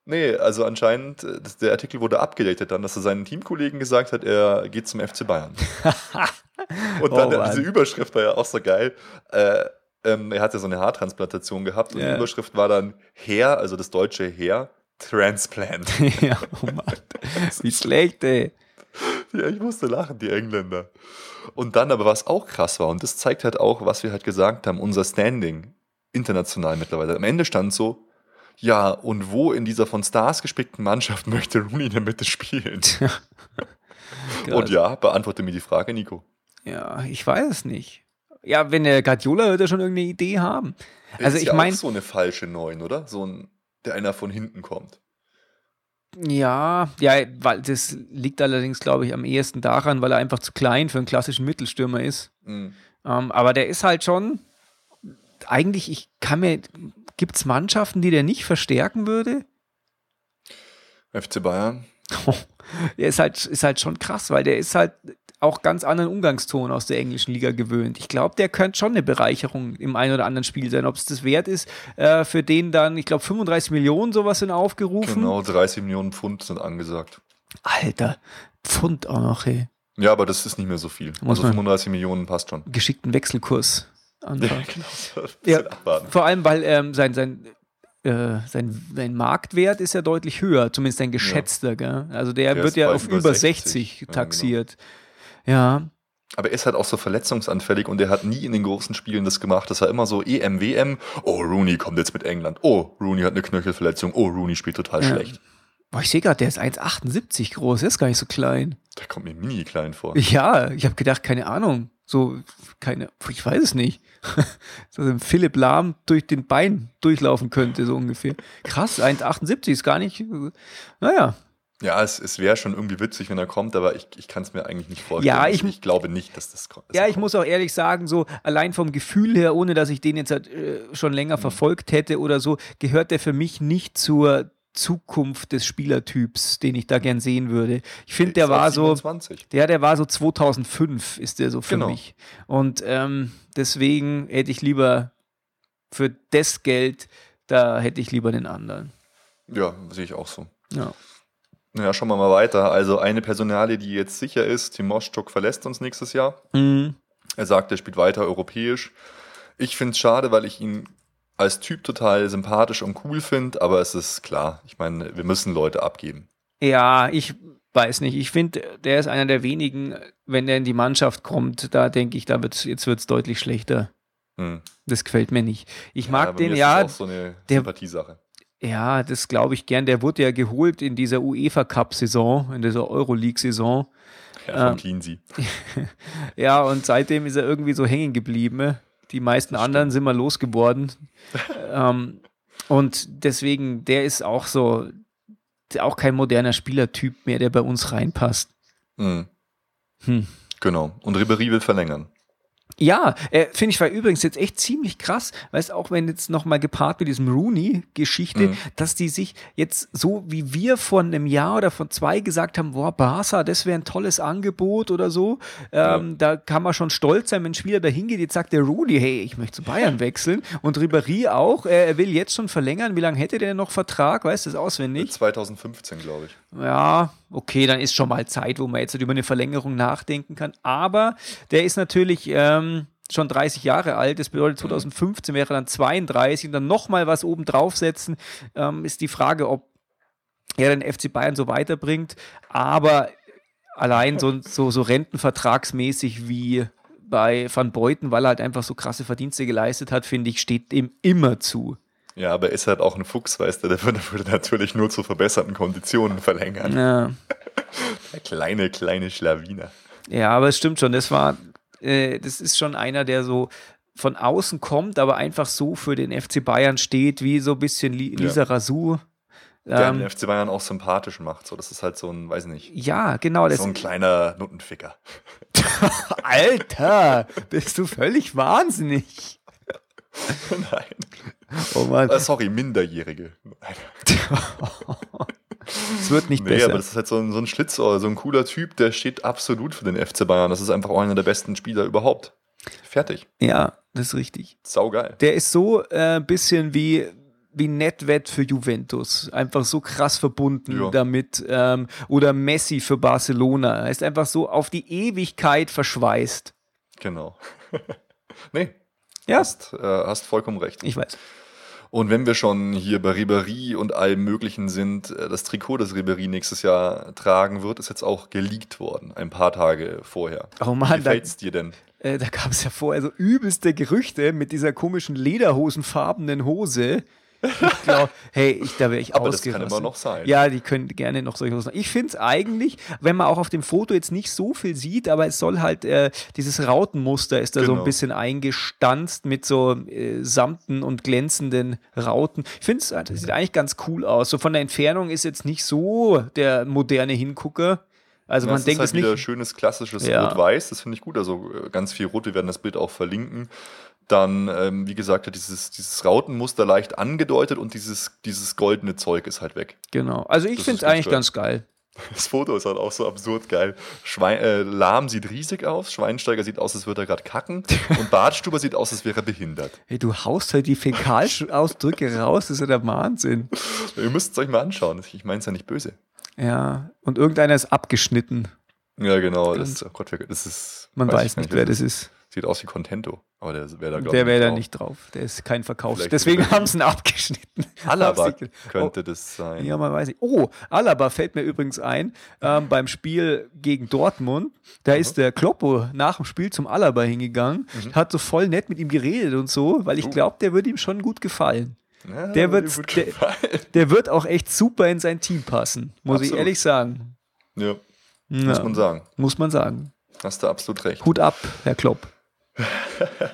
Nee, also anscheinend, äh, der Artikel wurde abgedatet dann, dass er seinen Teamkollegen gesagt hat, er geht zum FC Bayern. und dann Oh, diese Überschrift war ja auch so geil. Äh, ähm, er hatte so eine Haartransplantation gehabt und die Überschrift war dann Hair, also das deutsche Hair, Transplant. ja, oh Mann. Wie schlecht, ey. ja, ich musste lachen, die Engländer. Und dann aber, was auch krass war, und das zeigt halt auch, was wir halt gesagt haben, unser Standing international mittlerweile. Am Ende stand so, ja, und wo in dieser von Stars gespickten Mannschaft möchte Rooney in der Mitte spielen? Und ja, beantworte mir die Frage, Nico. Ja, ich weiß es nicht. Ja, wenn der Guardiola wird er schon irgendeine Idee haben. Also ist ich ja meine, so eine falsche Neun, oder? So ein, der einer von hinten kommt. ja, ja, weil das liegt allerdings, glaube ich, am ehesten daran, weil er einfach zu klein für einen klassischen Mittelstürmer ist. Mhm. Ähm, aber der ist halt schon, eigentlich, ich kann mir, gibt es Mannschaften, die der nicht verstärken würde? FC Bayern. Der ist halt, ist halt schon krass, weil der ist halt auch ganz anderen Umgangston aus der englischen Liga gewöhnt. Ich glaube, der könnte schon eine Bereicherung im einen oder anderen Spiel sein. Ob es das wert ist, äh, für den dann, ich glaube, 35 Millionen sowas sind aufgerufen. Genau, 30 Millionen Pfund sind angesagt. Alter, Pfund auch noch, ey. Ja, aber das ist nicht mehr so viel. Muss also man- 35 Millionen passt schon. Geschickten Wechselkurs anfangen. genau. Ja, vor allem, weil ähm, sein, sein, äh, sein, sein Marktwert ist ja deutlich höher, zumindest ein geschätzter. Gell? Also der, Der wird ja auf über über 60. 60, Ja, genau. taxiert. Ja, Aber er ist halt auch so verletzungsanfällig und er hat nie in den großen Spielen das gemacht. Das war immer so EM, WM. Oh, Rooney kommt jetzt mit England. Oh, Rooney hat eine Knöchelverletzung. Oh, Rooney spielt total Ja. schlecht. Boah, ich sehe gerade, der ist 1,78 groß, der ist gar nicht so klein. Der kommt mir mini klein vor. Ja, ich habe gedacht, keine Ahnung. So, keine, ich weiß es nicht. so ein Philipp Lahm durch den Bein durchlaufen könnte, so ungefähr. Krass, 1,78 ist gar nicht. Naja, Ja, es, es wäre schon irgendwie witzig, wenn er kommt, aber ich, ich kann es mir eigentlich nicht vorstellen. Ja, ich- ich glaube nicht, dass das kommt. Ja, ich muss auch ehrlich sagen, so allein vom Gefühl her, ohne dass ich den jetzt halt, äh, schon länger verfolgt hätte oder so, gehört der für mich nicht zur Zukunft des Spielertyps, den ich da gern sehen würde. Ich finde, der war so, 27. der, der war so 2005 ist der so für Genau. mich. Und ähm, deswegen hätte ich lieber für das Geld, da hätte ich lieber den anderen. Ja, sehe ich auch so. Ja. Naja, schauen wir mal weiter. Also eine Personalie, die jetzt sicher ist, Timoschuk verlässt uns nächstes Jahr. Mhm. Er sagt, er spielt weiter europäisch. Ich finde es schade, weil ich ihn als Typ total sympathisch und cool finde, aber es ist klar, ich meine, wir müssen Leute abgeben. Ja, ich weiß nicht. Ich finde, der ist einer der wenigen, wenn der in die Mannschaft kommt, da denke ich, da wird's, jetzt wird es deutlich schlechter. Hm. Das gefällt mir nicht. Ich mag aber den, ist ja, das auch so eine der- Sympathiesache. ja, das glaube ich gern. Der wurde ja geholt in dieser UEFA Cup-Saison, in dieser Euroleague-Saison. Ja, von ähm. Ja, und seitdem ist er irgendwie so hängen geblieben. Die meisten anderen sind wir losgeworden. ähm, und deswegen, der ist auch so, auch kein moderner Spielertyp mehr, der bei uns reinpasst. Mhm. Hm. Genau. Und Ribery will verlängern. Ja, äh, finde ich war übrigens jetzt echt ziemlich krass, weißt auch wenn jetzt nochmal gepaart mit diesem Rooney-Geschichte, Mhm. dass die sich jetzt so wie wir vor einem Jahr oder von zwei gesagt haben, boah, Barca, das wäre ein tolles Angebot oder so, ähm, da kann man schon stolz sein, wenn ein Spieler dahin geht, jetzt sagt der Rooney, hey, ich möchte zu Bayern wechseln. Und Ribéry auch, äh, er will jetzt schon verlängern, wie lange hätte der noch Vertrag, weißt du das auswendig? 2015, glaube ich. Ja, okay, dann ist schon mal Zeit, wo man jetzt über eine Verlängerung nachdenken kann. Aber der ist natürlich ähm, schon 30 Jahre alt. Das bedeutet, 2015 wäre er dann 32 und dann nochmal was oben draufsetzen. Ähm, ist die Frage, ob er den FC Bayern so weiterbringt. Aber allein so, so, so rentenvertragsmäßig wie bei Van Beuten, weil er halt einfach so krasse Verdienste geleistet hat, finde ich, steht ihm immer zu. Ja, aber er ist halt auch ein Fuchs, weißt du, der würde, würde natürlich nur zu verbesserten Konditionen verlängern. Ja. Der kleine, kleine Schlawiner. Ja, aber es stimmt schon. Das war, äh, das ist schon einer, der so von außen kommt, aber einfach so für den FC Bayern steht, wie so ein bisschen Li Ja. Lisa Razou. Der Ähm, den FC Bayern auch sympathisch macht. So, das ist halt so ein, weiß nicht, ja, genau. Das, so ein kleiner Nuttenficker. Alter, bist du völlig wahnsinnig. Nein. Oh Mann, Äh, sorry, Minderjährige. Es wird nicht Nee, besser. aber das ist halt so ein, so ein Schlitzohr, so ein cooler Typ, der steht absolut für den FC Bayern. Das ist einfach auch einer der besten Spieler überhaupt. Fertig. ja, das ist richtig. Saugeil. Der ist so ein äh, bisschen wie, wie Netwett für Juventus. Einfach so krass verbunden Ja. damit. Ähm, oder Messi für Barcelona. Er ist einfach so auf die Ewigkeit verschweißt. Genau. nee, Ja, hast, äh, hast vollkommen recht. ich weiß. Und wenn wir schon hier bei Ribéry und allem Möglichen sind, äh, das Trikot, das Ribéry nächstes Jahr tragen wird, ist jetzt auch geleakt worden, ein paar Tage vorher. Oh Wie Mann, da, gefällt's dir denn? äh, da gab es ja vorher so übelste Gerüchte mit dieser komischen lederhosenfarbenen Hose. Ich glaube, hey, ich, da wäre ich Aber das kann immer noch sein. Ja, die können gerne noch solche Hosen. Ich finde es eigentlich, wenn man auch auf dem Foto jetzt nicht so viel sieht, aber es soll halt, äh, dieses Rautenmuster ist da so ein Genau. bisschen eingestanzt mit so äh, samten und glänzenden Rauten. Ich finde es das sieht eigentlich ganz cool aus. So von der Entfernung ist jetzt nicht so der moderne Hingucker. Also Ja, man es denkt ist es halt wieder nicht. schönes klassisches Ja. Rot-Weiß, das finde ich gut. Also äh, ganz viel Rot, wir werden das Bild auch verlinken. Dann, ähm, wie gesagt, dieses, dieses Rautenmuster leicht angedeutet und dieses, dieses goldene Zeug ist halt weg. Genau. Also ich finde es eigentlich gut. ganz geil. Das Foto ist halt auch so absurd geil. Schwein, äh, Lahm sieht riesig aus, Schweinsteiger sieht aus, als würde er gerade kacken und Bartstuber sieht aus, als wäre er behindert. Hey, du haust halt die Fäkalausdrücke raus, das ist ja der Wahnsinn. Ihr müsst es euch mal anschauen. Ich meine es ja nicht böse. Ja, und irgendeiner ist abgeschnitten. Ja, genau. Das, oh Gott, das ist. Man weiß, ich nicht, wer das ist. Sieht aus wie Contento. Aber der wäre da, glaube Der wäre da drauf. nicht drauf. Der ist kein Verkauf. Vielleicht Deswegen haben sie ihn abgeschnitten. Alaba könnte das sein. Oh, ja, man weiß nicht. Oh, Alaba fällt mir übrigens ein, ähm, beim Spiel gegen Dortmund. Da ist der Kloppo nach dem Spiel zum Alaba hingegangen, Mhm. hat so voll nett mit ihm geredet und so, weil ich Oh. glaube, der würde ihm schon gut gefallen. Ja, Der wird- gut der-. Der wird auch echt super in sein Team passen, muss ich Absolut. ehrlich sagen. Ja, Ja, muss man sagen. muss man sagen. Hast du absolut recht. Hut ab, Herr Klopp.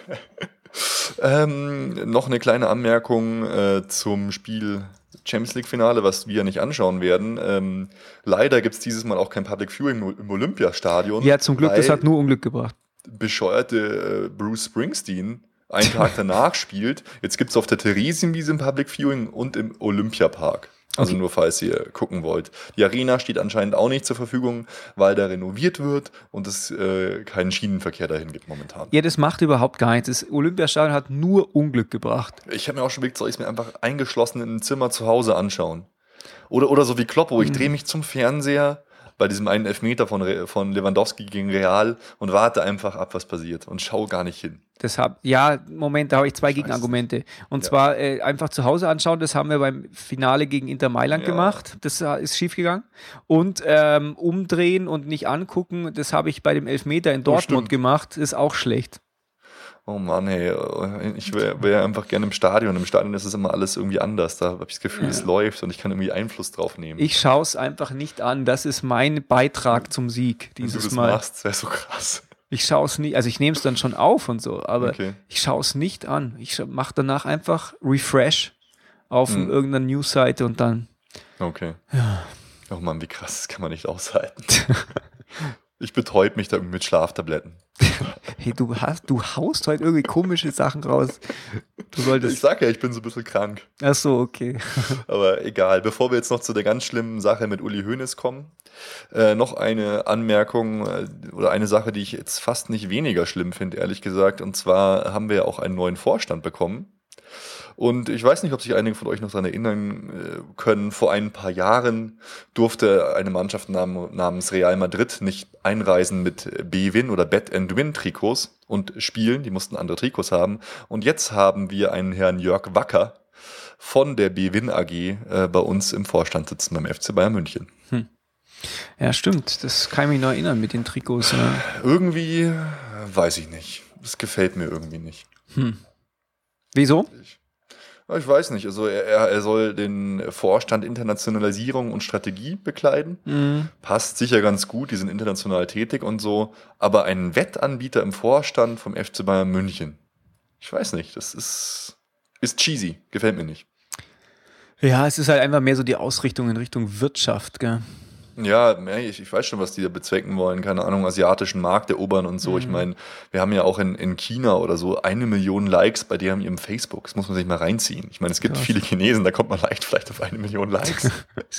Ähm, noch eine kleine Anmerkung äh, zum Spiel Champions League Finale, was wir nicht anschauen werden. Ähm, leider gibt es dieses Mal auch kein Public Viewing im- im Olympiastadion. Ja, zum Glück, das hat nur Unglück gebracht. bescheuerte äh, Bruce Springsteen einen Tag danach spielt. Jetzt gibt es auf der Theresienwiese ein Public Viewing und im Olympiapark. Also Okay. nur falls ihr gucken wollt. Die Arena steht anscheinend auch nicht zur Verfügung, weil da renoviert wird und es äh, keinen Schienenverkehr dahin gibt momentan. Ja, das macht überhaupt gar nichts. Das Olympiastadion hat nur Unglück gebracht. Ich habe mir auch schon überlegt, soll ich es mir einfach eingeschlossen in einem Zimmer zu Hause anschauen? Oder, oder so wie Kloppo, ich drehe mich zum Fernseher bei diesem einen Elfmeter von, Re- von Lewandowski gegen Real und warte einfach ab, was passiert und schau gar nicht hin. Das hab, ja, Moment, da habe ich zwei Ich weiß Gegenargumente. Und Ja. zwar äh, einfach zu Hause anschauen, das haben wir beim Finale gegen Inter Mailand Ja. gemacht. Das äh, ist schiefgegangen. Und ähm, umdrehen und nicht angucken, das habe ich bei dem Elfmeter in Dortmund stimmt. gemacht, ist auch schlecht. Oh Mann, hey, ich wäre wär einfach gerne im Stadion. Im Stadion ist es immer alles irgendwie anders. Da habe ich das Gefühl, es läuft und ich kann irgendwie Einfluss drauf nehmen. Ich schaue es einfach nicht an. Das ist mein Beitrag zum Sieg Wenn du dieses das Mal. machst, wäre so krass. Ich schaue es nicht, also ich nehme es dann schon auf und so, aber Okay. ich schaue es nicht an. Ich mache danach einfach Refresh auf Hm. irgendeiner Newsseite und dann Okay. Oh Mann, wie krass, das kann man nicht aushalten. Ich betäub mich da mit Schlaftabletten. hey, du hast, du haust heute irgendwie komische Sachen raus. Du solltest. Ich sag ja, ich bin so ein bisschen krank. Ach so, okay. Aber egal. Bevor wir jetzt noch zu der ganz schlimmen Sache mit Uli Hoeneß kommen, äh, noch eine Anmerkung äh, oder eine Sache, die ich jetzt fast nicht weniger schlimm finde, ehrlich gesagt. Und zwar haben wir ja auch einen neuen Vorstand bekommen. Und ich weiß nicht, ob sich einige von euch noch daran erinnern äh, können. Vor ein paar Jahren durfte eine Mannschaft namens Real Madrid nicht einreisen mit B-Win oder Bet-and-Win-Trikots und spielen. Die mussten andere Trikots haben. Und jetzt haben wir einen Herrn Jörg Wacker von der B-Win AG äh, bei uns im Vorstand sitzen beim FC Bayern München. Hm. Ja, stimmt. Das kann ich mich noch erinnern mit den Trikots. Ja. Irgendwie weiß ich nicht. Das gefällt mir irgendwie nicht. Hm. Wieso? Ich, ich weiß nicht. Also er, er soll den Vorstand Internationalisierung und Strategie bekleiden. Mhm. Passt sicher ganz gut, die sind international tätig und so. Aber ein Wettanbieter im Vorstand vom FC Bayern München. Ich weiß nicht, das ist, ist cheesy. Gefällt mir nicht. Ja, es ist halt einfach mehr so die Ausrichtung in Richtung Wirtschaft, gell? Ja, ich, ich weiß schon, was die da bezwecken wollen. Keine Ahnung, asiatischen Markt erobern und so. Mhm. Ich meine, wir haben ja auch in, in China oder so eine Million Likes bei deren ihrem Facebook. Das muss man sich mal reinziehen. Ich meine, es gibt krass. viele Chinesen, da kommt man leicht vielleicht auf eine Million Likes.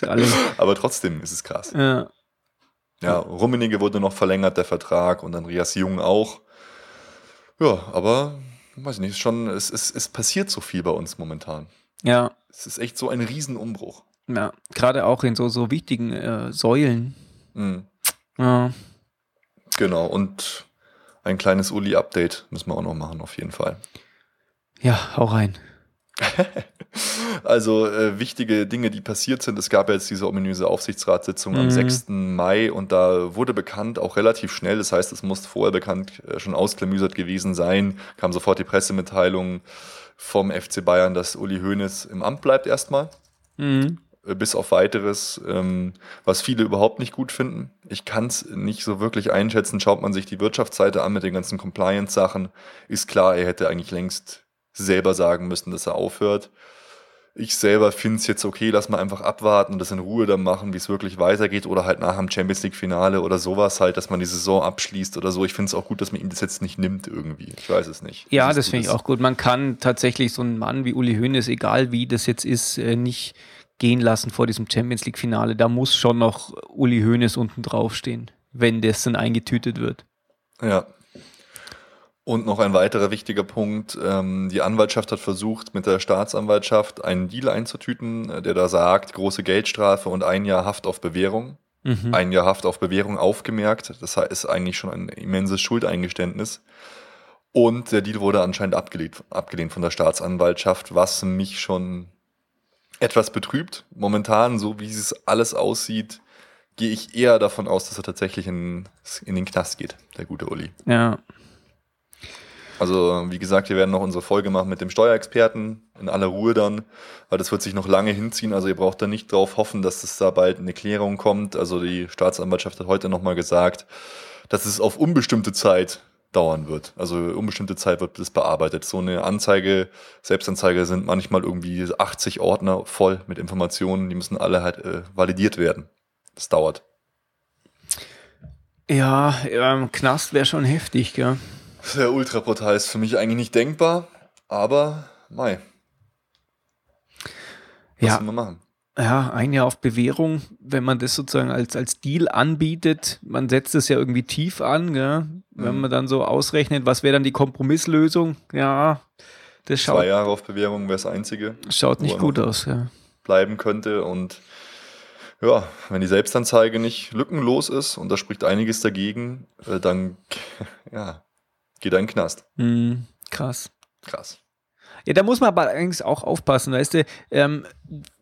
Aber trotzdem ist es krass. Ja. Ja, Rummenigge wurde noch verlängert, der Vertrag, und Andreas Jung auch. Ja, aber, weiß ich nicht, schon, es, es, es passiert so viel bei uns momentan. Ja. Es ist echt so ein Riesenumbruch. Ja, gerade auch in so, so wichtigen äh, Säulen. Mhm. Ja. Genau, und ein kleines Uli-Update müssen wir auch noch machen, auf jeden Fall. Ja, hau rein. also äh, wichtige Dinge, die passiert sind. Es gab ja jetzt diese ominöse Aufsichtsratssitzung mhm. am 6. Mai und da wurde bekannt, auch relativ schnell, das heißt, es muss vorher bekannt äh, schon ausklamüsert gewesen sein, kam sofort die Pressemitteilung vom FC Bayern, dass Uli Hoeneß im Amt bleibt erstmal. Mhm. Äh, bis auf weiteres, ähm, was viele überhaupt nicht gut finden. Ich kann es nicht so wirklich einschätzen. Schaut man sich die Wirtschaftsseite an mit den ganzen Compliance-Sachen, ist klar, er hätte eigentlich längst selber sagen müssen, dass er aufhört. Ich selber finde es jetzt okay, lass mal einfach abwarten und das in Ruhe dann machen, wie es wirklich weitergeht oder halt nach dem Champions League-Finale oder sowas halt, dass man die Saison abschließt oder so. Ich finde es auch gut, dass man ihm das jetzt nicht nimmt irgendwie. Ich weiß es nicht. Ja, das finde ich auch gut. Man kann tatsächlich so einen Mann wie Uli Hoeneß, egal wie das jetzt ist, äh, nicht gehen lassen vor diesem Champions League Finale. Da muss schon noch Uli Hoeneß unten draufstehen, wenn das dann eingetütet wird. Ja. Und noch ein weiterer wichtiger Punkt. Ähm, die Anwaltschaft hat versucht, mit der Staatsanwaltschaft einen Deal einzutüten, äh, der da sagt, große Geldstrafe und ein Jahr Haft auf Bewährung. Mhm. Ein Jahr Haft auf Bewährung aufgemerkt. Das ist eigentlich schon ein immenses Schuldeingeständnis. Und der Deal wurde anscheinend abgelehnt, abgelehnt von der Staatsanwaltschaft, was mich schon etwas betrübt. Momentan, so wie es alles aussieht, gehe ich eher davon aus, dass er tatsächlich in, in den Knast geht, der gute Uli. Ja. Also, wie gesagt, wir werden noch unsere Folge machen mit dem Steuerexperten in aller Ruhe dann, weil das wird sich noch lange hinziehen. Also, ihr braucht da nicht drauf hoffen, dass es da bald eine Klärung kommt. Also, die Staatsanwaltschaft hat heute nochmal gesagt, dass es auf unbestimmte Zeit dauern wird. Also unbestimmte Zeit wird das bearbeitet. So eine Anzeige, Selbstanzeige sind manchmal irgendwie 80 Ordner voll mit Informationen, die müssen alle halt äh, validiert werden. Das dauert. Ja, ähm, Knast wäre schon heftig, gell? Der Ultraportal ist für mich eigentlich nicht denkbar, aber Mai. Was ja. man machen? Ja, ein Jahr auf Bewährung, wenn man das sozusagen als, als Deal anbietet, man setzt es ja irgendwie tief an, gell? wenn mhm. man dann so ausrechnet, was wäre dann die Kompromisslösung, ja, das schaut. Zwei Jahre auf Bewährung wäre das einzige. Schaut nicht gut aus, ja. Bleiben könnte und ja, wenn die Selbstanzeige nicht lückenlos ist und da spricht einiges dagegen, äh, dann ja, geht in den Knast. Mhm, krass. Krass. Ja, da muss man aber allerdings auch aufpassen, weißt du, ähm,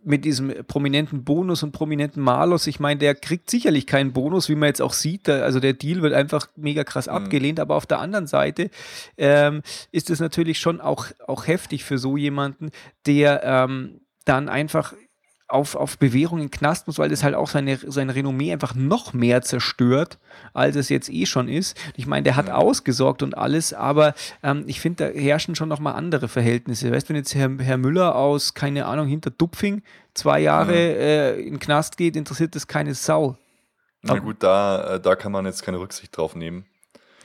mit diesem prominenten Bonus und prominenten Malus, ich meine, der kriegt sicherlich keinen Bonus, wie man jetzt auch sieht, also der Deal wird einfach mega krass mhm. abgelehnt, aber auf der anderen Seite ähm, ist es natürlich schon auch, auch heftig für so jemanden, der ähm, dann einfach auf, auf Bewährung in Knast muss, weil das halt auch seine, sein Renommee einfach noch mehr zerstört, als es jetzt eh schon ist. Ich meine, der hat ausgesorgt und alles, aber ähm, ich finde, da herrschen schon nochmal andere Verhältnisse. Weißt du, wenn jetzt Herr, Herr Müller aus, keine Ahnung, hinter Dupfing zwei Jahre äh, in Knast geht, interessiert das keine Sau. Na gut, da, äh, da kann man jetzt keine Rücksicht drauf nehmen.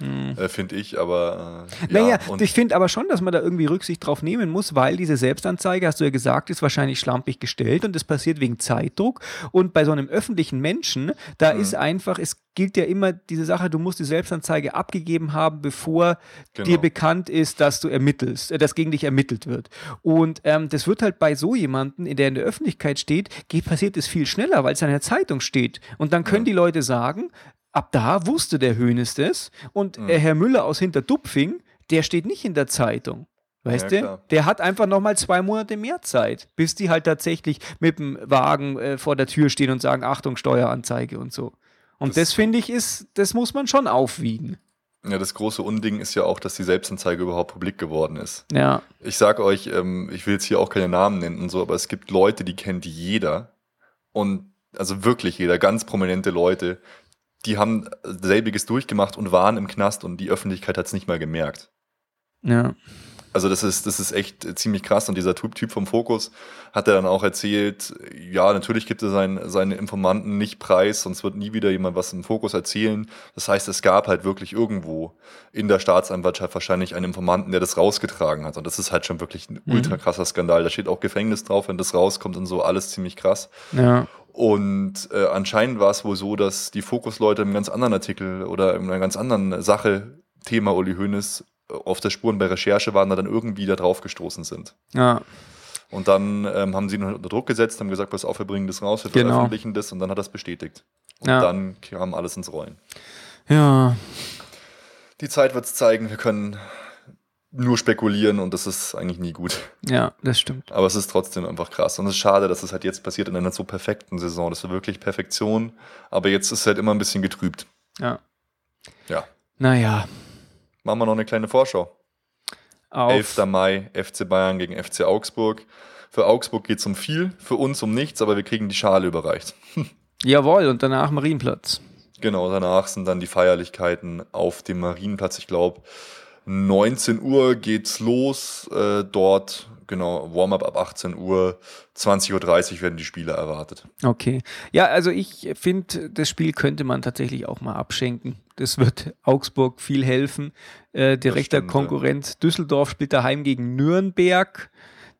Äh, finde ich, aber äh, ja, Naja, und ich finde aber schon, dass man da irgendwie Rücksicht drauf nehmen muss, weil diese Selbstanzeige, hast du ja gesagt, ist wahrscheinlich schlampig gestellt und das passiert wegen Zeitdruck. Und bei so einem öffentlichen Menschen, da Mhm. ist einfach, es gilt ja immer diese Sache, du musst die Selbstanzeige abgegeben haben, bevor Genau. dir bekannt ist, dass du ermittelst, äh, dass gegen dich ermittelt wird. Und ähm, das wird halt bei so jemanden, in der in der Öffentlichkeit steht, geht, passiert es viel schneller, weil es in der Zeitung steht. Und dann können die Leute sagen, ab da wusste der Hönes das und Mhm. Herr Müller aus Hinterdupfing, der steht nicht in der Zeitung. Weißt Ja, du? klar. Der hat einfach nochmal zwei Monate mehr Zeit, bis die halt tatsächlich mit dem Wagen äh, vor der Tür stehen und sagen, Achtung, Steueranzeige und so. Und das, Das- finde ich ist, das muss man schon aufwiegen. ja, das große Unding ist ja auch, dass die Selbstanzeige überhaupt publik geworden ist. Ja. Ich sag euch, ähm, ich will jetzt hier auch keine Namen nennen und so, aber es gibt Leute, die kennt jeder. Und also wirklich jeder, ganz prominente Leute, die haben selbiges durchgemacht und waren im Knast und die Öffentlichkeit hat es nicht mal gemerkt. Ja. Also das ist, das ist echt ziemlich krass. Und dieser Typ, vom Fokus hat er dann auch erzählt, ja, natürlich gibt er sein, seine Informanten nicht preis, sonst wird nie wieder jemand was im Fokus erzählen. Das heißt, es gab halt wirklich irgendwo in der Staatsanwaltschaft wahrscheinlich einen Informanten, der das rausgetragen hat. Und das ist halt schon wirklich ein ultra krasser Skandal. Da steht auch Gefängnis drauf, wenn das rauskommt und so, alles ziemlich krass. Ja. Und äh, anscheinend war es wohl so, dass die Fokusleute im ganz anderen Artikel oder in einer ganz anderen Sache, Thema Uli Hoeneß, äh, auf der Spuren bei Recherche waren, da dann irgendwie da drauf gestoßen sind. Ja. Und dann ähm, haben sie ihn unter Druck gesetzt, haben gesagt, pass auf, wir bringen das raus, wir Genau. veröffentlichen das und dann hat es bestätigt. Und Ja. dann kam alles ins Rollen. Ja. Die Zeit wird es zeigen, wir können nur spekulieren und das ist eigentlich nie gut. Ja, das stimmt. Aber es ist trotzdem einfach krass. Und es ist schade, dass es halt jetzt passiert in einer so perfekten Saison. Das war wirklich Perfektion. Aber jetzt ist es halt immer ein bisschen getrübt. Ja. Ja. Naja. Machen wir noch eine kleine Vorschau. Auf. 11. Mai, FC Bayern gegen FC Augsburg. Für Augsburg geht es um viel, für uns um nichts, aber wir kriegen die Schale überreicht. Jawohl, und danach Marienplatz. Genau, danach sind dann die Feierlichkeiten auf dem Marienplatz. Ich glaube, 19 Uhr geht's los. Äh, dort, genau, Warm-up ab 18 Uhr. 20.30 Uhr werden die Spiele erwartet. Okay. Ja, also ich finde, das Spiel könnte man tatsächlich auch mal abschenken. Das wird Augsburg viel helfen. Äh, direkter stimmt, ja. Konkurrent Düsseldorf spielt daheim gegen Nürnberg.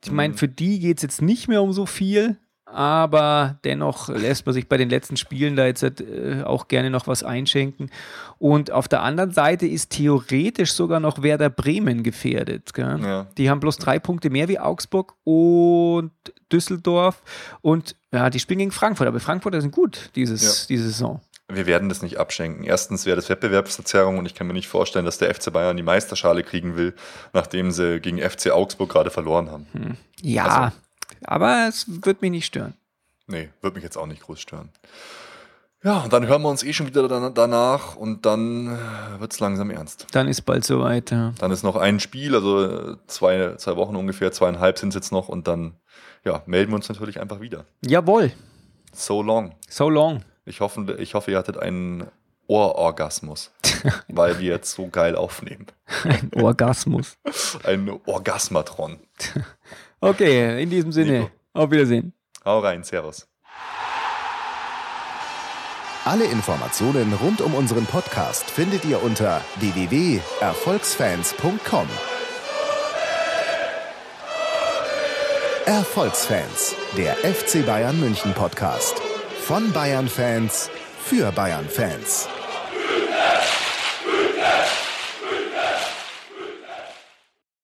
Ich meine, Mhm. für die geht es jetzt nicht mehr um so viel, aber dennoch lässt man sich bei den letzten Spielen da jetzt halt, äh, auch gerne noch was einschenken. Und auf der anderen Seite ist theoretisch sogar noch Werder Bremen gefährdet. Ja. Die haben bloß drei Punkte mehr wie Augsburg und Düsseldorf. Und ja, die spielen gegen Frankfurt. Aber Frankfurter sind gut dieses, diese Saison. Wir werden das nicht abschenken. Erstens wäre das Wettbewerbsverzerrung und ich kann mir nicht vorstellen, dass der FC Bayern die Meisterschale kriegen will, nachdem sie gegen FC Augsburg gerade verloren haben. Ja, Also- aber es wird mich nicht stören. Nee, wird mich jetzt auch nicht groß stören. Ja, und dann hören wir uns eh schon wieder dan- danach und dann wird es langsam ernst. Dann ist bald soweit. Ja. Dann ist noch ein Spiel, also zwei, zwei Wochen ungefähr, zweieinhalb sind es jetzt noch und dann ja, melden wir uns natürlich einfach wieder. Jawohl, So long. so long. Ich hoffe, ich hoffe ihr hattet einen Ohrorgasmus, weil wir jetzt so geil aufnehmen. Ein Orgasmus. Ein Orgasmatron. Okay, in diesem Sinne, Nico. auf Wiedersehen. Hau rein, Servus. Alle Informationen rund um unseren Podcast findet ihr unter www.erfolgsfans.com. Erfolgsfans, der FC Bayern München Podcast. Von Bayern Fans für Bayern Fans.